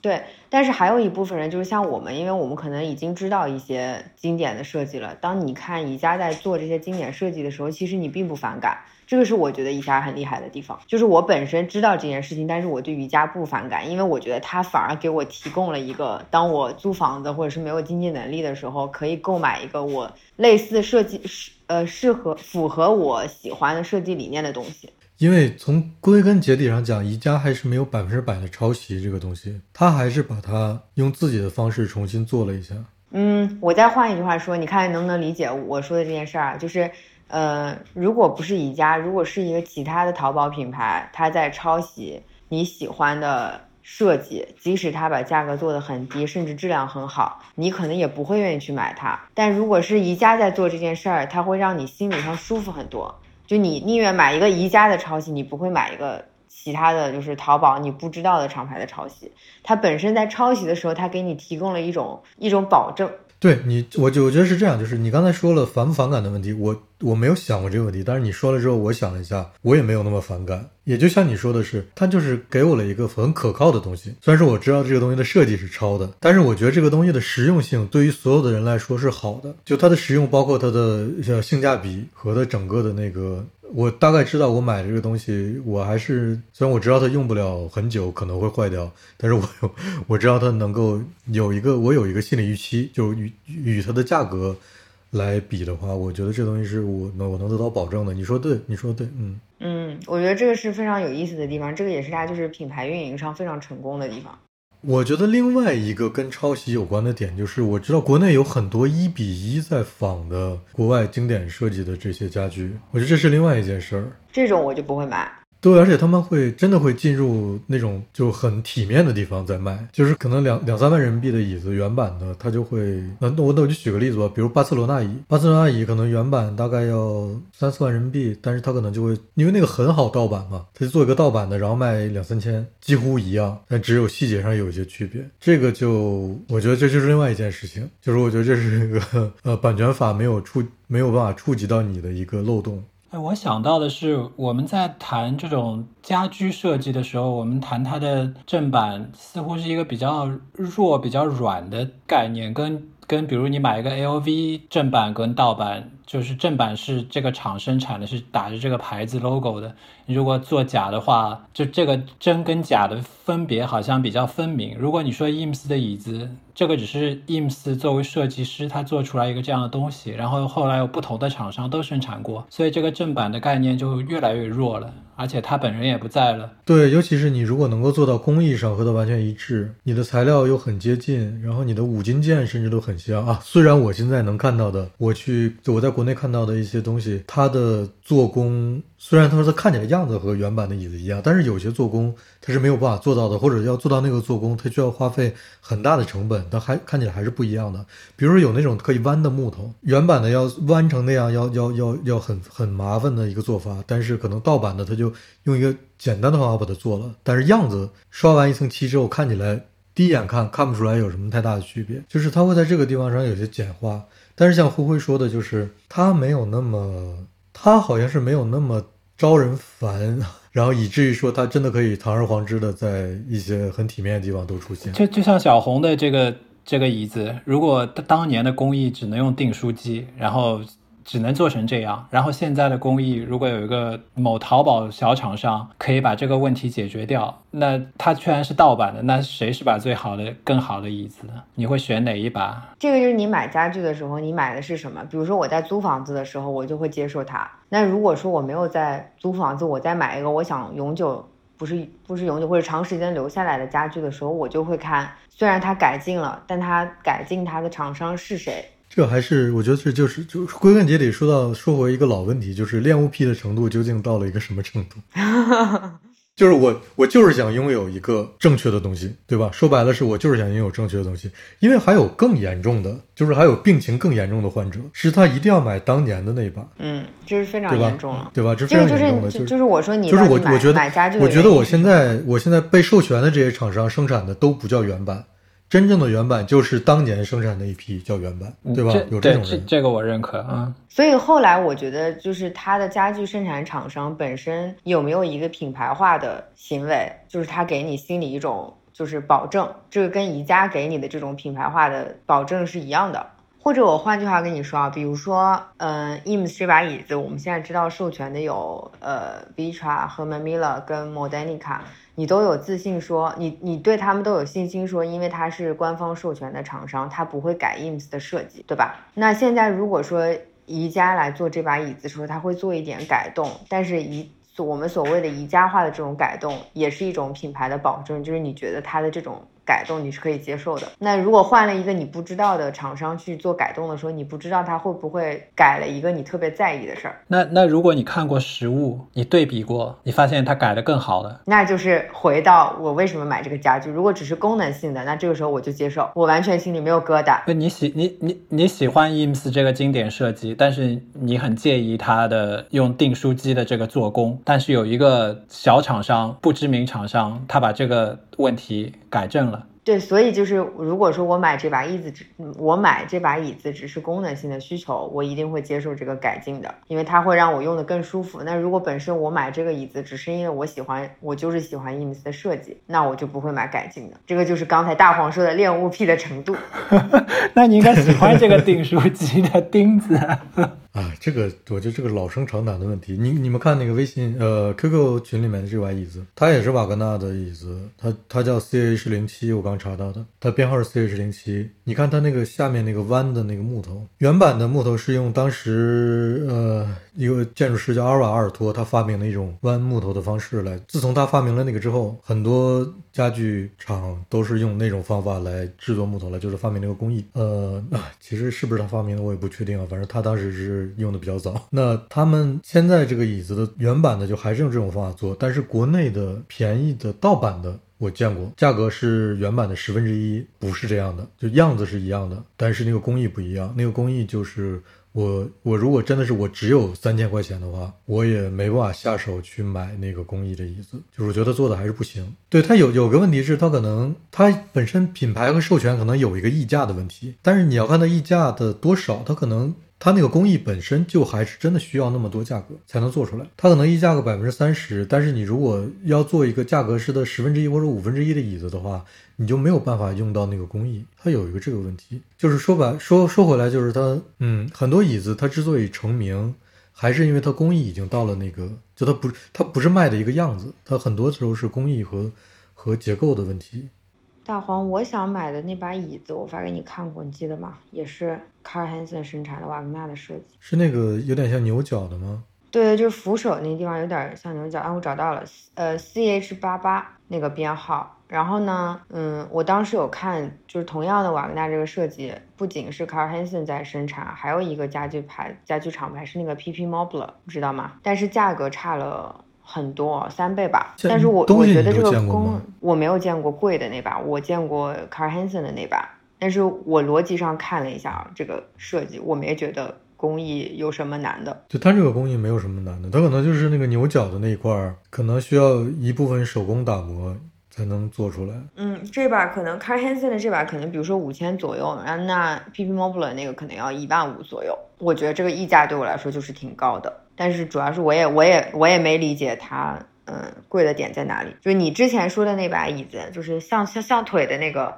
B: 对，但是还有一部分人就是像我们，因为我们可能已经知道一些经典的设计了。当你看宜家在做这些经典设计的时候，其实你并不反感。这个是我觉得宜家很厉害的地方，就是我本身知道这件事情，但是我对宜家不反感，因为我觉得它反而给我提供了一个，当我租房子或者是没有经济能力的时候，可以购买一个我类似设计适呃适合符合我喜欢的设计理念的东西。
A: 因为从归根结底上讲，宜家还是没有百分之百的抄袭这个东西，他还是把它用自己的方式重新做了一下。
B: 嗯，我再换一句话说，你看能不能理解我说的这件事儿？就是，呃，如果不是宜家，如果是一个其他的淘宝品牌，它在抄袭你喜欢的设计，即使它把价格做得很低，甚至质量很好，你可能也不会愿意去买它。但如果是宜家在做这件事儿，它会让你心理上舒服很多。就你宁愿买一个宜家的抄袭，你不会买一个其他的就是淘宝你不知道的厂牌的抄袭。它本身在抄袭的时候，它给你提供了一种一种保证。
A: 对你，我就我觉得是这样，就是你刚才说了反不反感的问题，我我没有想过这个问题，但是你说了之后，我想了一下，我也没有那么反感。也就像你说的是，它就是给我了一个很可靠的东西。虽然说我知道这个东西的设计是抄的，但是我觉得这个东西的实用性对于所有的人来说是好的。就它的实用，包括它的性价比和它整个的那个。我大概知道，我买这个东西，我还是虽然我知道它用不了很久，可能会坏掉，但是我有我知道它能够有一个，我有一个心理预期，就与与它的价格来比的话，我觉得这东西是我能我能得到保证的。你说对，你说对，
B: 嗯嗯，我觉得这个是非常有意思的地方，这个也是它就是品牌运营上非常成功的地方。
A: 我觉得另外一个跟抄袭有关的点，就是我知道国内有很多一比一在仿的国外经典设计的这些家具，我觉得这是另外一件事儿。
B: 这种我就不会买。
A: 对，而且他们会真的会进入那种就很体面的地方在卖，就是可能两两三万人民币的椅子原版的，他就会那那我那我就举个例子吧，比如巴塞罗那椅，巴塞罗那椅可能原版大概要三四万人民币，但是他可能就会因为那个很好盗版嘛，他就做一个盗版的，然后卖两三千，几乎一样，但只有细节上有一些区别。这个就我觉得这就是另外一件事情，就是我觉得这是一个呃版权法没有触没有办法触及到你的一个漏洞。
C: 哎，我想到的是，我们在谈这种家居设计的时候，我们谈它的正版似乎是一个比较弱、比较软的概念，跟跟比如你买一个 LV 正版跟盗版，就是正版是这个厂生产的，是打着这个牌子 logo 的。你如果做假的话，就这个真跟假的分别好像比较分明。如果你说 IMS 的椅子，这个只是 IMS 作为设计师他做出来一个这样的东西，然后后来有不同的厂商都生产过，所以这个正版的概念就越来越弱了。而且他本人也不在了。
A: 对，尤其是你如果能够做到工艺上和它完全一致，你的材料又很接近，然后你的五金件甚至都很像啊。虽然我现在能看到的，我去我在国内看到的一些东西，它的做工虽然它说它看起来样子和原版的椅子一样，但是有些做工它是没有办法做到的，或者要做到那个做工，它需要花费很大的成本，它还看起来还是不一样的。比如说有那种可以弯的木头，原版的要弯成那样，要要要要很很麻烦的一个做法，但是可能盗版的它就。用一个简单的方法把它做了，但是样子刷完一层漆之后，看起来第一眼看看不出来有什么太大的区别，就是它会在这个地方上有些简化。但是像灰灰说的，就是他没有那么，他好像是没有那么招人烦，然后以至于说他真的可以堂而皇之的在一些很体面的地方都出现。
C: 就就像小红的这个这个椅子，如果当年的工艺只能用订书机，然后。只能做成这样，然后现在的工艺，如果有一个某淘宝小厂商可以把这个问题解决掉，那它居然是盗版的，那谁是把最好的、更好的椅子？你会选哪一把？
B: 这个就是你买家具的时候，你买的是什么？比如说我在租房子的时候，我就会接受它。那如果说我没有在租房子，我再买一个我想永久不是不是永久或者长时间留下来的家具的时候，我就会看，虽然它改进了，但它改进它的厂商是谁？
A: 这还是我觉得这就是就归根结底说到说回一个老问题，就是恋物癖的程度究竟到了一个什么程度？就是我我就是想拥有一个正确的东西，对吧？说白了是我就是想拥有正确的东西，因为还有更严重的，就是还有病情更严重的患者，是他一定要买当年的那一把。
B: 嗯，这是非常严重了，
A: 对吧？这非常严重的，
B: 就就是我说你
A: 就是我我觉得
B: 买家具，
A: 我觉得我现在我现在被授权的这些厂商生产的都不叫原版。真正的原版就是当年生产的一批叫原版，对吧？有这种人，
C: 这个我认可啊。
B: 所以后来我觉得，就是它的家具生产厂商本身有没有一个品牌化的行为，就是它给你心里一种就是保证，这个跟宜家给你的这种品牌化的保证是一样的。或者我换句话跟你说啊，比如说，嗯，IMS 这把椅子，我们现在知道授权的有呃 Vitra 和 Mamila 跟 Modenica，。你都有自信说，你你对他们都有信心说，因为他是官方授权的厂商，他不会改 IMS 的设计，对吧？那现在如果说宜家来做这把椅子的时候，他会做一点改动，但是宜我们所谓的宜家化的这种改动，也是一种品牌的保证，就是你觉得它的这种。改动你是可以接受的。那如果换了一个你不知道的厂商去做改动的时候，你不知道他会不会改了一个你特别在意的事儿。
C: 那那如果你看过实物，你对比过，你发现他改的更好了，
B: 那就是回到我为什么买这个家具。如果只是功能性的，那这个时候我就接受，我完全心里没有疙瘩。
C: 那你喜你你你喜欢 IMS 这个经典设计，但是你很介意它的用订书机的这个做工，但是有一个小厂商不知名厂商，他把这个问题改正了。
B: 对，所以就是如果说我买这把椅子只我买这把椅子只是功能性的需求，我一定会接受这个改进的，因为它会让我用的更舒服。那如果本身我买这个椅子只是因为我喜欢，我就是喜欢 IMS 的设计，那我就不会买改进的。这个就是刚才大黄说的恋物癖的程度。
C: 那你应该喜欢这个订书机的钉子。
A: 啊，这个我觉得这个老生常谈的问题。你你们看那个微信呃 QQ 群里面的这把椅子，它也是瓦格纳的椅子，它它叫 CH 零七，我刚查到的，它编号是 CH 零七。你看它那个下面那个弯的那个木头，原版的木头是用当时呃一个建筑师叫阿尔瓦阿尔托，他发明的一种弯木头的方式来。自从他发明了那个之后，很多家具厂都是用那种方法来制作木头了，就是发明那个工艺。呃，那其实是不是他发明的我也不确定啊，反正他当时是。用的比较早，那他们现在这个椅子的原版的就还是用这种方法做，但是国内的便宜的盗版的我见过，价格是原版的十分之一，不是这样的，就样子是一样的，但是那个工艺不一样，那个工艺就是。我我如果真的是我只有三千块钱的话，我也没办法下手去买那个工艺的椅子，就是我觉得做的还是不行。对它有有个问题是，它可能它本身品牌和授权可能有一个溢价的问题，但是你要看它溢价的多少，它可能它那个工艺本身就还是真的需要那么多价格才能做出来。它可能溢价个百分之三十，但是你如果要做一个价格是的十分之一或者五分之一的椅子的话，你就没有办法用到那个工艺。它有一个这个问题，就是说白说说回来，就是它嗯，很多椅子它之所以成名，还是因为它工艺已经到了那个，就它不它不是卖的一个样子，它很多时候是工艺和和结构的问题。
B: 大黄，我想买的那把椅子，我发给你看过，你记得吗？也是 Carl Hansen 生产的瓦格纳的设计，
A: 是那个有点像牛角的吗？
B: 对，就是扶手那地方有点像牛角。啊，我找到了，呃，C H 八八那个编号。然后呢，嗯，我当时有看，就是同样的瓦格纳这个设计，不仅是 Carl Hansen 在生产，还有一个家具牌家具厂牌是那个 P P Mobler，知道吗？但是价格差了。很多三倍吧，但是我我觉得这个工我没有见过贵的那把，我见过 Carl Hansen 的那把，但是我逻辑上看了一下啊，这个设计我没觉得工艺有什么难的，
A: 就它这个工艺没有什么难的，它可能就是那个牛角的那一块儿，可能需要一部分手工打磨才能做出来。
B: 嗯，这把可能 Carl Hansen 的这把可能比如说五千左右，然后那 P P Mobile 那个可能要一万五左右，我觉得这个溢价对我来说就是挺高的。但是主要是我也我也我也没理解它，嗯，贵的点在哪里？就是你之前说的那把椅子，就是像像像腿的那个，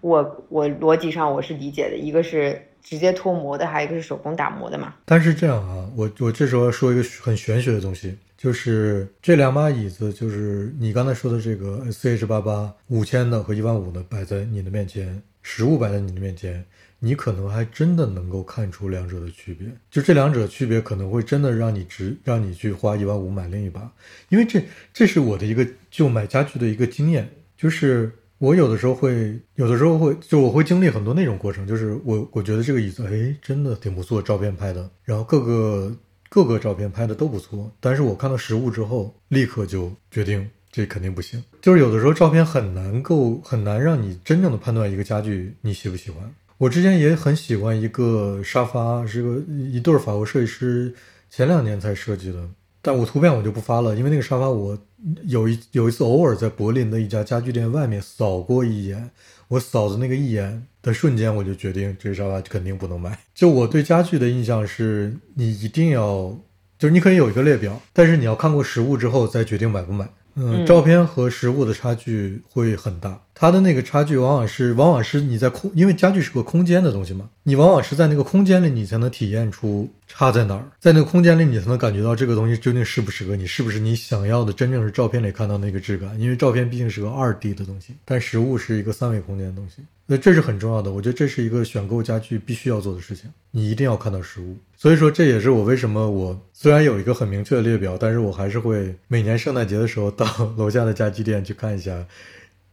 B: 我我逻辑上我是理解的，一个是直接脱模的，还有一个是手工打磨的嘛。
A: 但是这样啊，我我这时候要说一个很玄学的东西，就是这两把椅子，就是你刚才说的这个 CH 八八五千的和一万五的摆在你的面前，实物摆在你的面前。你可能还真的能够看出两者的区别，就这两者区别可能会真的让你值，让你去花一万五买另一把，因为这这是我的一个就买家具的一个经验，就是我有的时候会，有的时候会，就我会经历很多那种过程，就是我我觉得这个椅子，哎，真的挺不错，照片拍的，然后各个各个照片拍的都不错，但是我看到实物之后，立刻就决定这肯定不行，就是有的时候照片很难够很难让你真正的判断一个家具你喜不喜欢。我之前也很喜欢一个沙发，是个一对法国设计师前两年才设计的，但我图片我就不发了，因为那个沙发我有一有一次偶尔在柏林的一家家具店外面扫过一眼，我扫的那个一眼的瞬间，我就决定这个沙发肯定不能买。就我对家具的印象是，你一定要就是你可以有一个列表，但是你要看过实物之后再决定买不买。嗯，照片和实物的差距会很大。它的那个差距往往是，往往是你在空，因为家具是个空间的东西嘛，你往往是在那个空间里，你才能体验出差在哪儿，在那个空间里，你才能感觉到这个东西究竟适不适合你，是不是你想要的，真正是照片里看到那个质感。因为照片毕竟是个二 D 的东西，但实物是一个三维空间的东西，那这是很重要的。我觉得这是一个选购家具必须要做的事情，你一定要看到实物。所以说，这也是我为什么我虽然有一个很明确的列表，但是我还是会每年圣诞节的时候到 楼下的家具店去看一下。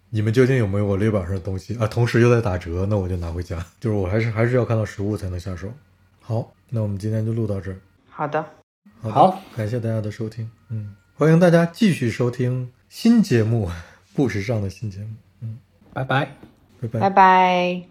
A: 你们究竟有没有我列表上的东西啊？同时又在打折，那我就拿回家。就是我还是还是要看到实物才能下手。好，那我们今天就录到这儿。
B: 好的，
C: 好，
A: 感谢大家的收听。嗯，欢迎大家继续收听新节目，不时尚的新节目。嗯，拜拜，
B: 拜拜，